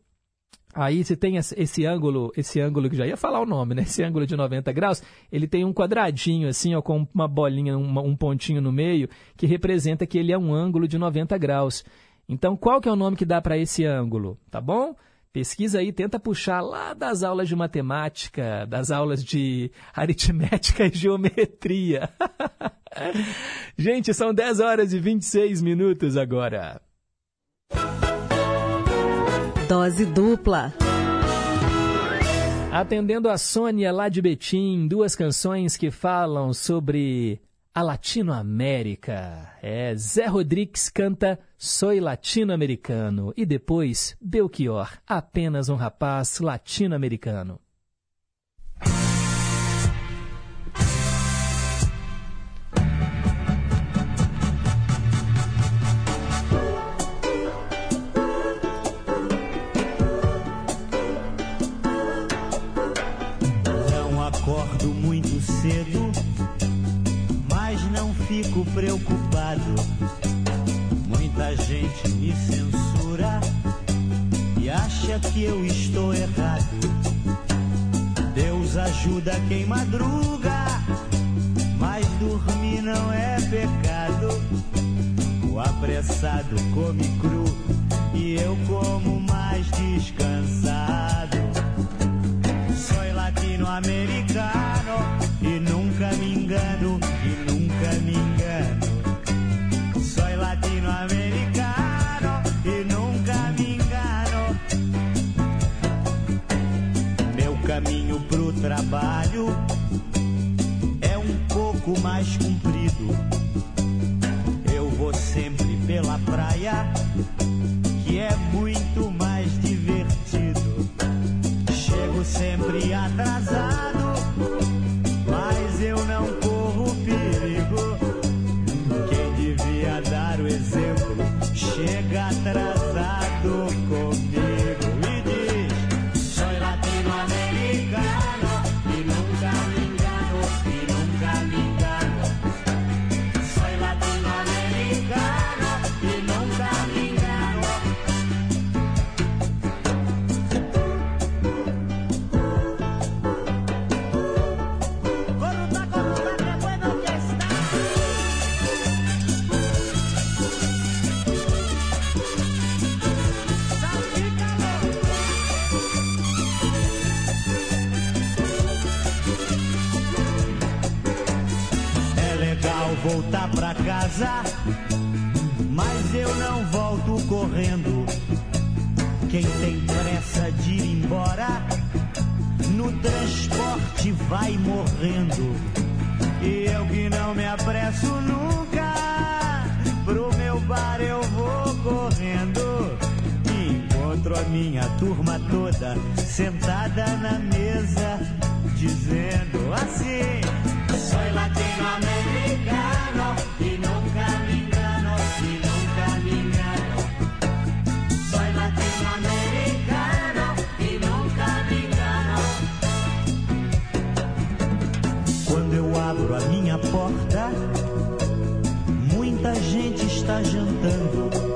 aí você tem esse ângulo, esse ângulo que já ia falar o nome, né? Esse ângulo de 90 graus, ele tem um quadradinho assim, ó, com uma bolinha, uma, um pontinho no meio, que representa que ele é um ângulo de 90 graus. Então, qual que é o nome que dá para esse ângulo? Tá bom? Pesquisa aí, tenta puxar lá das aulas de matemática, das aulas de aritmética e geometria. Gente, são 10 horas e 26 minutos agora. Dose dupla. Atendendo a Sônia lá de Betim, duas canções que falam sobre a Latinoamérica. É, Zé Rodrigues canta Soy Latino-Americano e depois Belchior, apenas um rapaz latino-americano. Fico preocupado. Muita gente me censura e acha que eu estou errado. Deus ajuda quem madruga, mas dormir não é pecado. O apressado come cru e eu como mais descansado. Sou latino-americano e nunca me engano e nunca me engano. Meu caminho pro trabalho é um pouco mais comprido. Eu vou sempre pela praia, que é muito mais divertido. Chego sempre atrasado, mas eu não voltar pra casa, mas eu não volto correndo. Quem tem pressa de ir embora, no transporte vai morrendo. E eu que não me apresso nunca, pro meu bar eu vou correndo. Encontro a minha turma toda sentada na mesa, dizendo assim: Sou latino-americano e nunca me engano, e nunca me engano. Sou latino-americano e nunca me engano. Quando eu abro a minha porta, muita gente está jantando.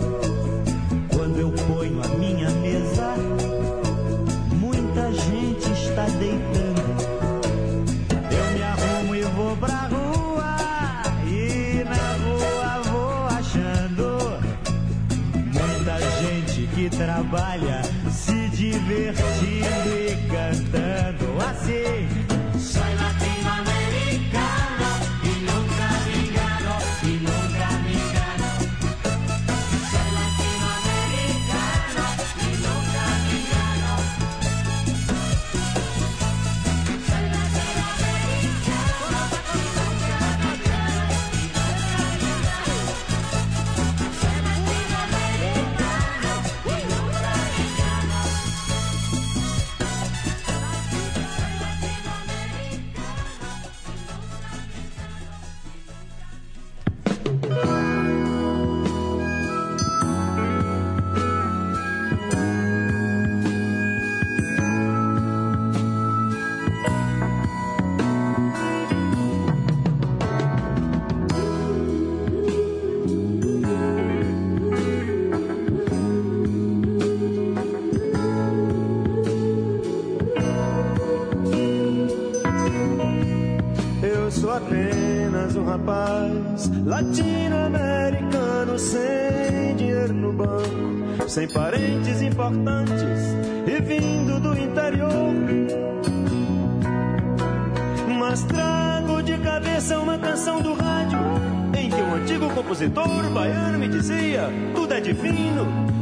tudo é divino.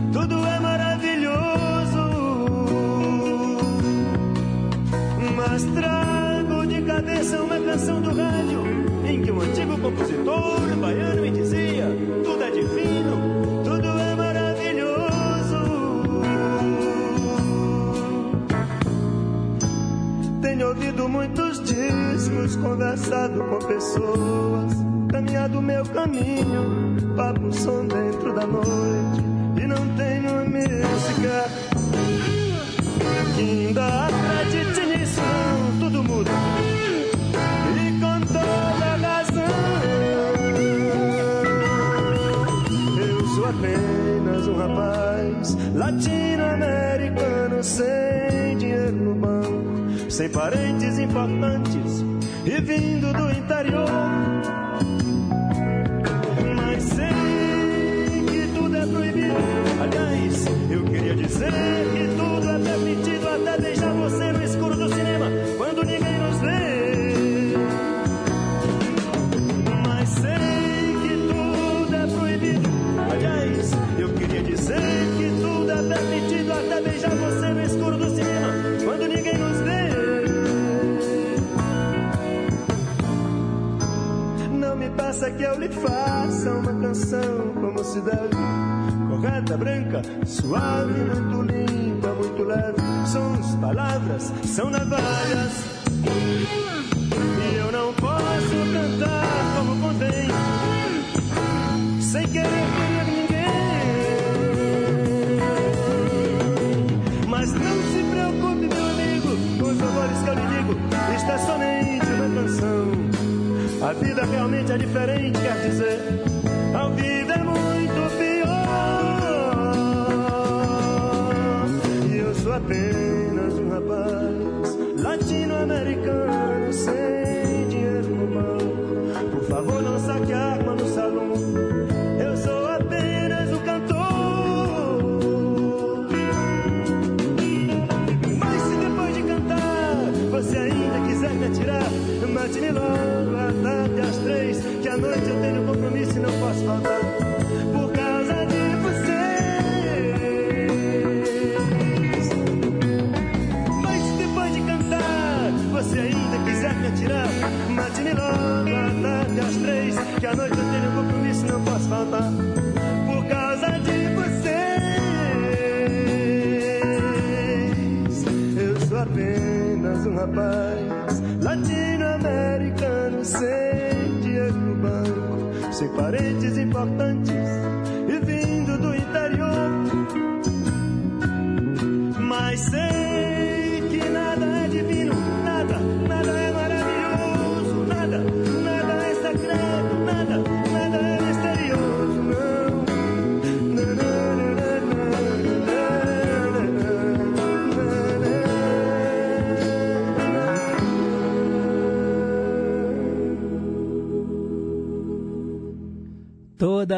A vida realmente é diferente, quer dizer.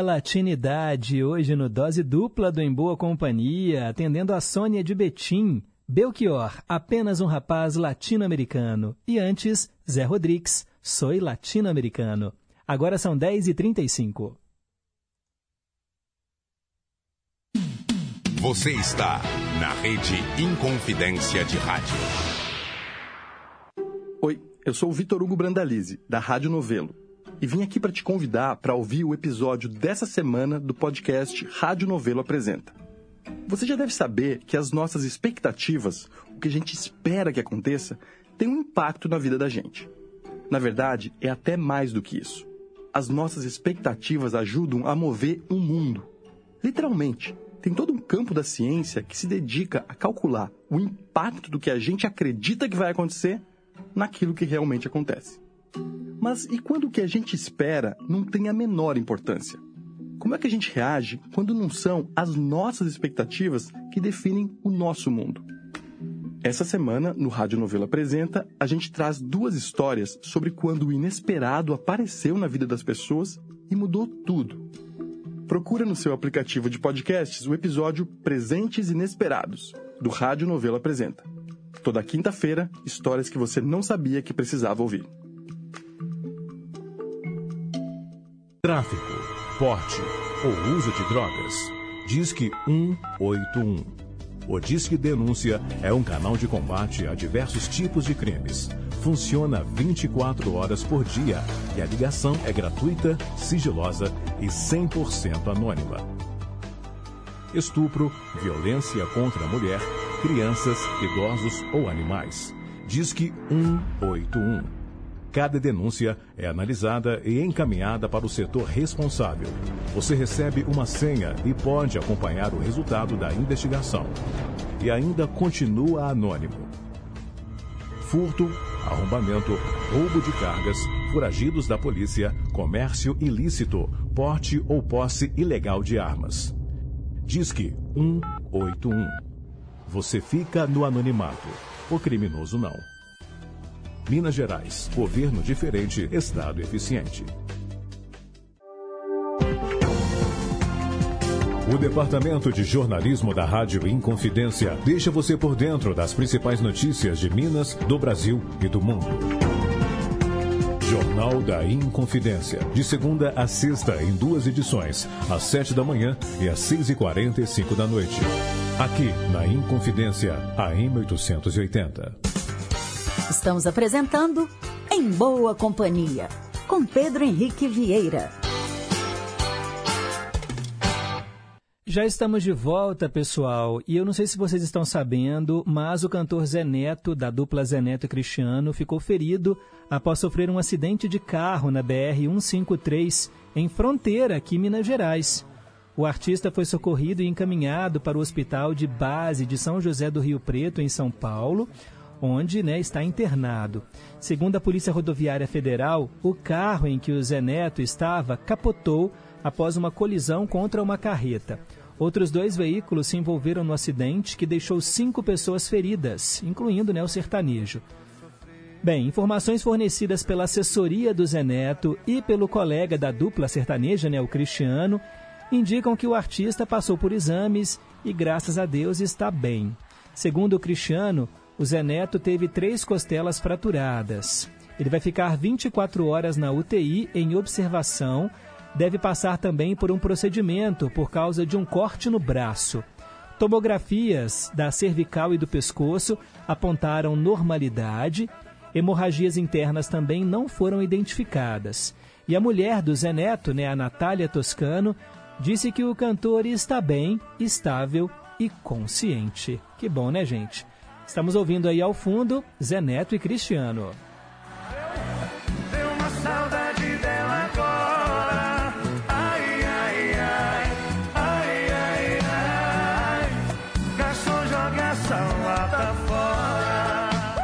latinidade hoje no Dose Dupla do Em Boa Companhia, atendendo a Sônia de Betim, Belchior, apenas um rapaz latino-americano, e antes, Zé Rodrigues, soy latino-americano. Agora são 10h35. Você está na Rede Inconfidência de Rádio. Oi, eu sou o Vitor Hugo Brandalize, da Rádio Novelo e vim aqui para te convidar para ouvir o episódio dessa semana do podcast Rádio Novelo Apresenta. Você já deve saber que as nossas expectativas, o que a gente espera que aconteça, tem um impacto na vida da gente. Na verdade, é até mais do que isso. As nossas expectativas ajudam a mover o um mundo. Literalmente, tem todo um campo da ciência que se dedica a calcular o impacto do que a gente acredita que vai acontecer naquilo que realmente acontece. Mas e quando o que a gente espera não tem a menor importância? Como é que a gente reage quando não são as nossas expectativas que definem o nosso mundo? Essa semana, no Rádio Novela Apresenta, a gente traz duas histórias sobre quando o inesperado apareceu na vida das pessoas e mudou tudo. Procura no seu aplicativo de podcasts o episódio Presentes Inesperados, do Rádio Novela Apresenta. Toda quinta-feira, histórias que você não sabia que precisava ouvir. Tráfico, porte ou uso de drogas. Disque 181. O Disque Denúncia é um canal de combate a diversos tipos de crimes. Funciona 24 horas por dia e a ligação é gratuita, sigilosa e 100% anônima. Estupro, violência contra a mulher, crianças, idosos ou animais. Disque 181. Cada denúncia é analisada e encaminhada para o setor responsável. Você recebe uma senha e pode acompanhar o resultado da investigação. E ainda continua anônimo. Furto, arrombamento, roubo de cargas, foragidos da polícia, comércio ilícito, porte ou posse ilegal de armas. Disque 181. Você fica no anonimato. O criminoso não. Minas Gerais. Governo diferente, Estado eficiente. O Departamento de Jornalismo da Rádio Inconfidência deixa você por dentro das principais notícias de Minas, do Brasil e do mundo. Jornal da Inconfidência. De segunda a sexta, em duas edições, às sete da manhã e às seis e quarenta e cinco da noite. Aqui, na Inconfidência, AM 880. Estamos apresentando Em Boa Companhia, com Pedro Henrique Vieira. Já estamos de volta, pessoal, e eu não sei se vocês estão sabendo, mas o cantor Zé Neto, da dupla Zé Neto e Cristiano, ficou ferido após sofrer um acidente de carro na BR-153, em Fronteira, aqui em Minas Gerais. O artista foi socorrido e encaminhado para o Hospital de Base de São José do Rio Preto, em São Paulo, onde né, está internado. Segundo a Polícia Rodoviária Federal, o carro em que o Zé Neto estava capotou após uma colisão contra uma carreta. Outros dois veículos se envolveram no acidente que deixou cinco pessoas feridas, incluindo né, o sertanejo. Bem, informações fornecidas pela assessoria do Zé Neto e pelo colega da dupla sertaneja, né, o Cristiano, indicam que o artista passou por exames e, graças a Deus, está bem. Segundo o Cristiano, o Zé Neto teve três costelas fraturadas. Ele vai ficar 24 horas na UTI em observação. Deve passar também por um procedimento por causa de um corte no braço. Tomografias da cervical e do pescoço apontaram normalidade. Hemorragias internas também não foram identificadas. E a mulher do Zé Neto, né, a Natália Toscano, disse que o cantor está bem, estável e consciente. Que bom, né, gente? Estamos ouvindo aí ao fundo Zé Neto e Cristiano.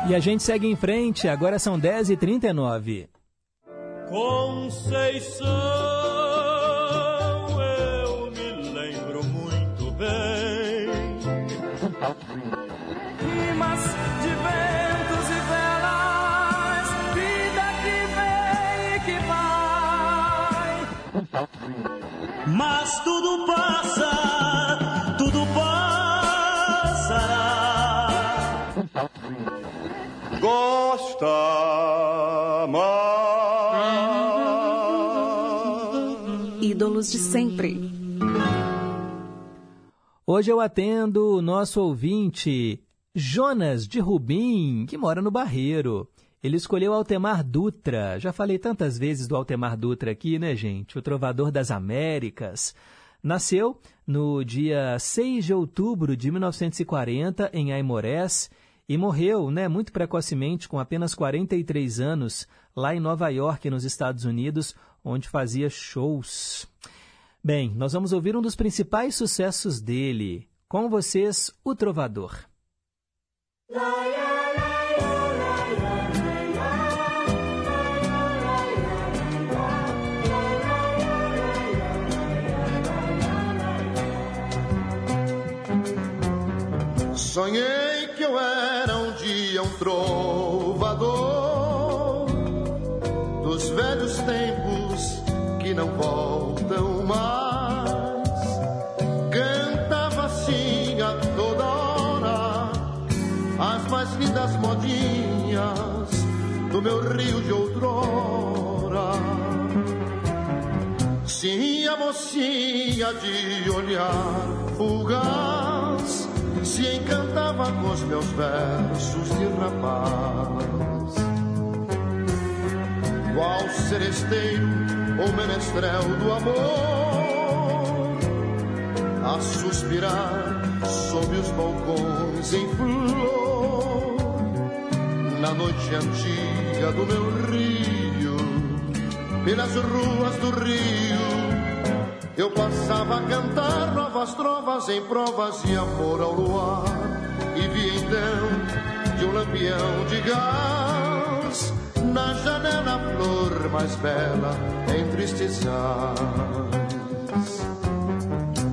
E a gente segue em frente, agora são 10h39. Conceição, Mas tudo passa, tudo passará. Gosta Ídolos de sempre. Hoje eu atendo o nosso ouvinte Jonas de Rubim, que mora no Barreiro. Ele escolheu Altemar Dutra. Já falei tantas vezes do Altemar Dutra aqui, né, gente? O trovador das Américas. Nasceu no dia 6 de outubro de 1940 em Aimorés e morreu, né, muito precocemente, com apenas 43 anos, lá em Nova York, nos Estados Unidos, onde fazia shows. Bem, nós vamos ouvir um dos principais sucessos dele. Com vocês, O Trovador. Sonhei que eu era trovador dos velhos tempos que não voltam mais. Cantava assim a toda hora as mais lindas modinhas do meu rio de outrora. Sim, a mocinha de olhar fugaz se encantava com os meus versos de rapaz. Qual seresteiro ou menestrel do amor, a suspirar sob os balcões em flor, na noite antiga do meu rio, pelas ruas do rio eu passava a cantar novas trovas em provas de amor ao luar. E vi então de um lampião de gás na janela a flor mais bela entristecer.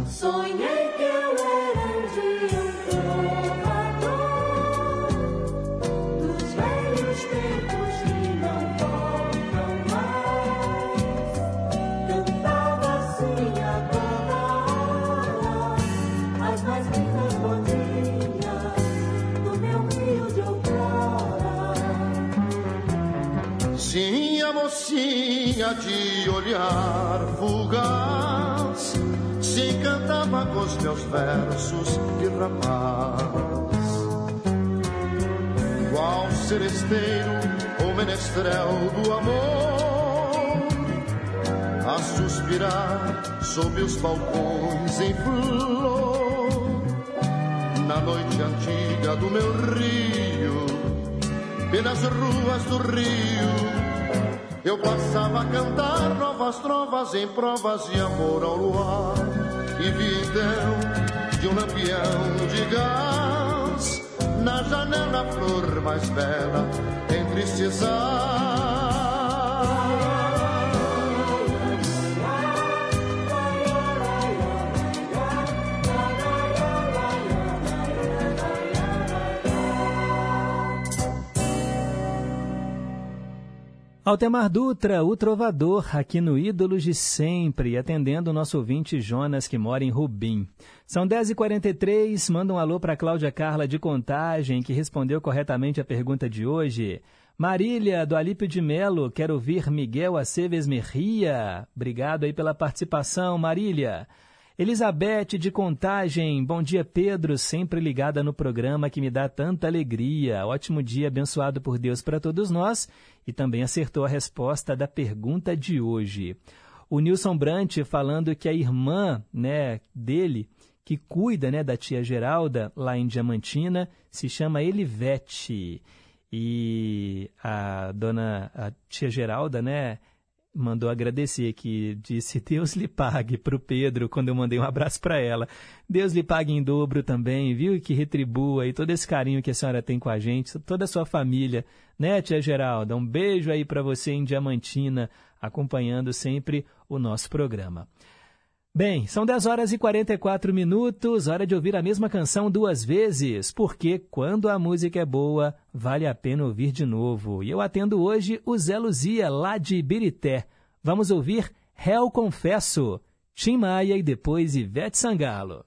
Sonhei olhar fugaz se encantava com os meus versos de rapaz. Qual seresteiro ou menestrel do amor a suspirar sob os balcões em flor na noite antiga do meu rio pelas ruas do rio. Eu passava a cantar novas trovas em provas de amor ao luar. E vi então de um lampião de gás na janela a flor mais bela Altemar Dutra, o trovador, aqui no Ídolos de Sempre, atendendo o nosso ouvinte Jonas, que mora em Rubim. São 10h43, manda um alô para Cláudia Carla de Contagem, que respondeu corretamente a pergunta de hoje. Marília, do Alípio de Melo, quer ouvir Miguel Aceves Merria. Obrigado aí pela participação, Marília. Elizabeth de Contagem, bom dia Pedro, sempre ligada no programa que me dá tanta alegria. Ótimo dia, abençoado por Deus para todos nós e também acertou a resposta da pergunta de hoje. O Nilson Brant falando que a irmã né, dele, que cuida né, da tia Geralda lá em Diamantina, se chama Elivete. E a dona a tia Geralda, né, mandou agradecer que disse Deus lhe pague para o Pedro quando eu mandei um abraço para ela. Deus lhe pague em dobro também, viu? E que retribua aí todo esse carinho que a senhora tem com a gente, toda a sua família, né, tia Geralda? Um beijo aí para você em Diamantina, acompanhando sempre o nosso programa. Bem, são 10 horas e 44 minutos, hora de ouvir a mesma canção duas vezes, porque quando a música é boa, vale a pena ouvir de novo. E eu atendo hoje o Zé Luzia, lá de Ibirité. Vamos ouvir Réu Confesso, Tim Maia e depois Ivete Sangalo.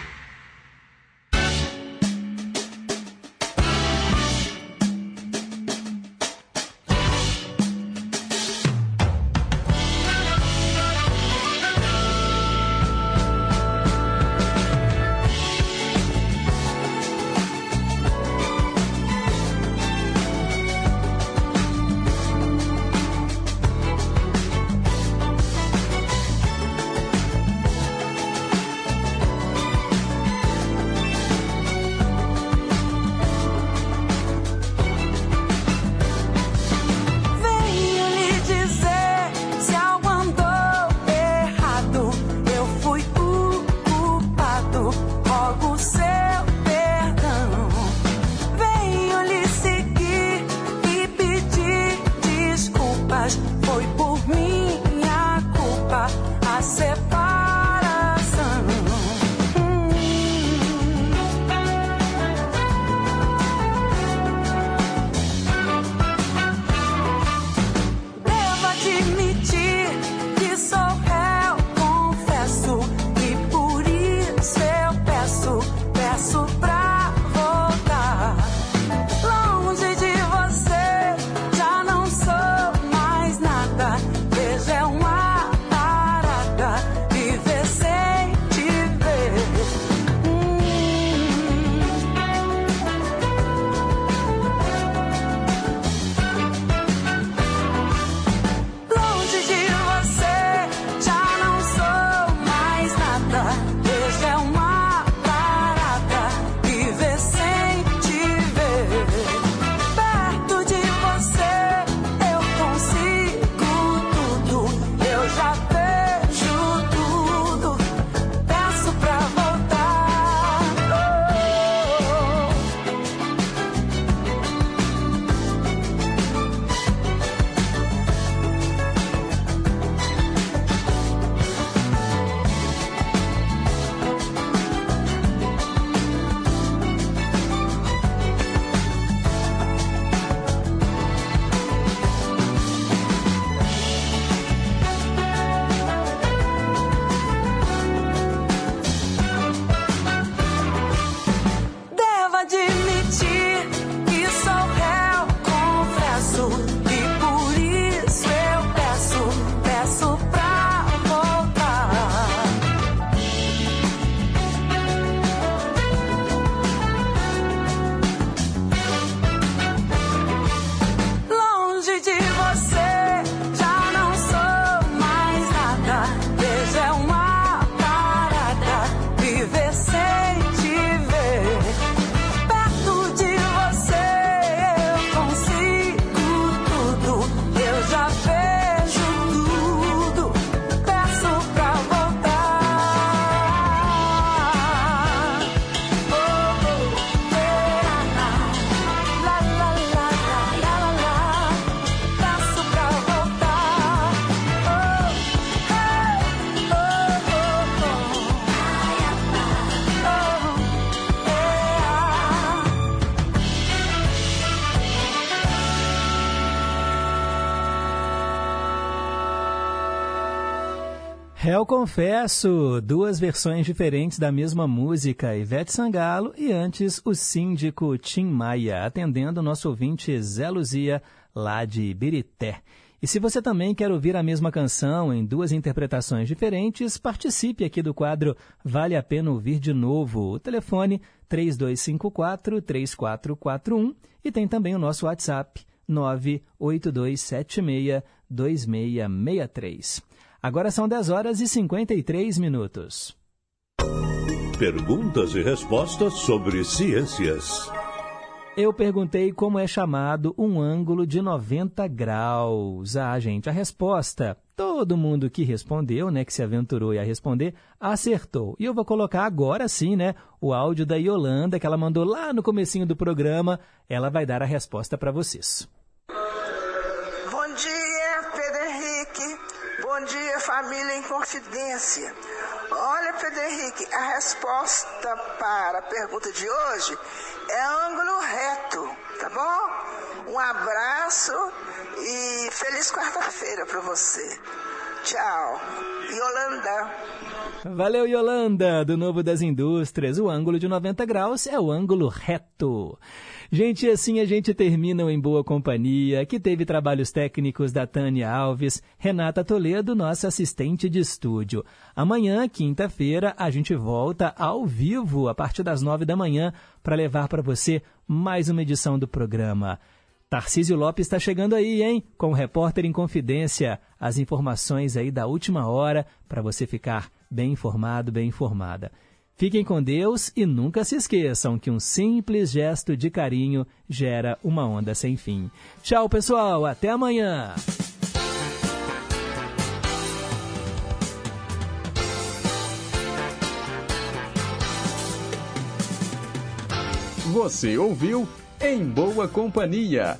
Confesso, duas versões diferentes da mesma música, Ivete Sangalo e antes o síndico Tim Maia, atendendo o nosso ouvinte Zé Luzia, lá de Ibirité. E se você também quer ouvir a mesma canção em duas interpretações diferentes, participe aqui do quadro Vale a Pena Ouvir de Novo. O telefone 3254-3441 e tem também o nosso WhatsApp 982762663. Agora são 10 horas e 53 minutos. Perguntas e respostas sobre ciências. Eu perguntei como é chamado um ângulo de 90 graus. Ah, gente, a resposta, todo mundo que respondeu, né, que se aventurou a responder, acertou. E eu vou colocar agora sim, né, o áudio da Yolanda que ela mandou lá no comecinho do programa. Ela vai dar a resposta para vocês. Família em confidência. Olha, Pedro Henrique, a resposta para a pergunta de hoje é ângulo reto, tá bom? Um abraço e feliz quarta-feira para você. Tchau. Yolanda. Valeu, Yolanda, do Novo das Indústrias. O ângulo de 90 graus é o ângulo reto. Gente, assim a gente termina Em Boa Companhia, que teve trabalhos técnicos da Tânia Alves, Renata Toledo, nossa assistente de estúdio. Amanhã, quinta-feira, a gente volta ao vivo, a partir das nove da manhã, para levar para você mais uma edição do programa. Tarcísio Lopes está chegando aí, hein? Com o repórter em confidência, as informações aí da última hora para você ficar bem informado, bem informada. Fiquem com Deus e nunca se esqueçam que um simples gesto de carinho gera uma onda sem fim. Tchau, pessoal, até amanhã. Você ouviu Em Boa Companhia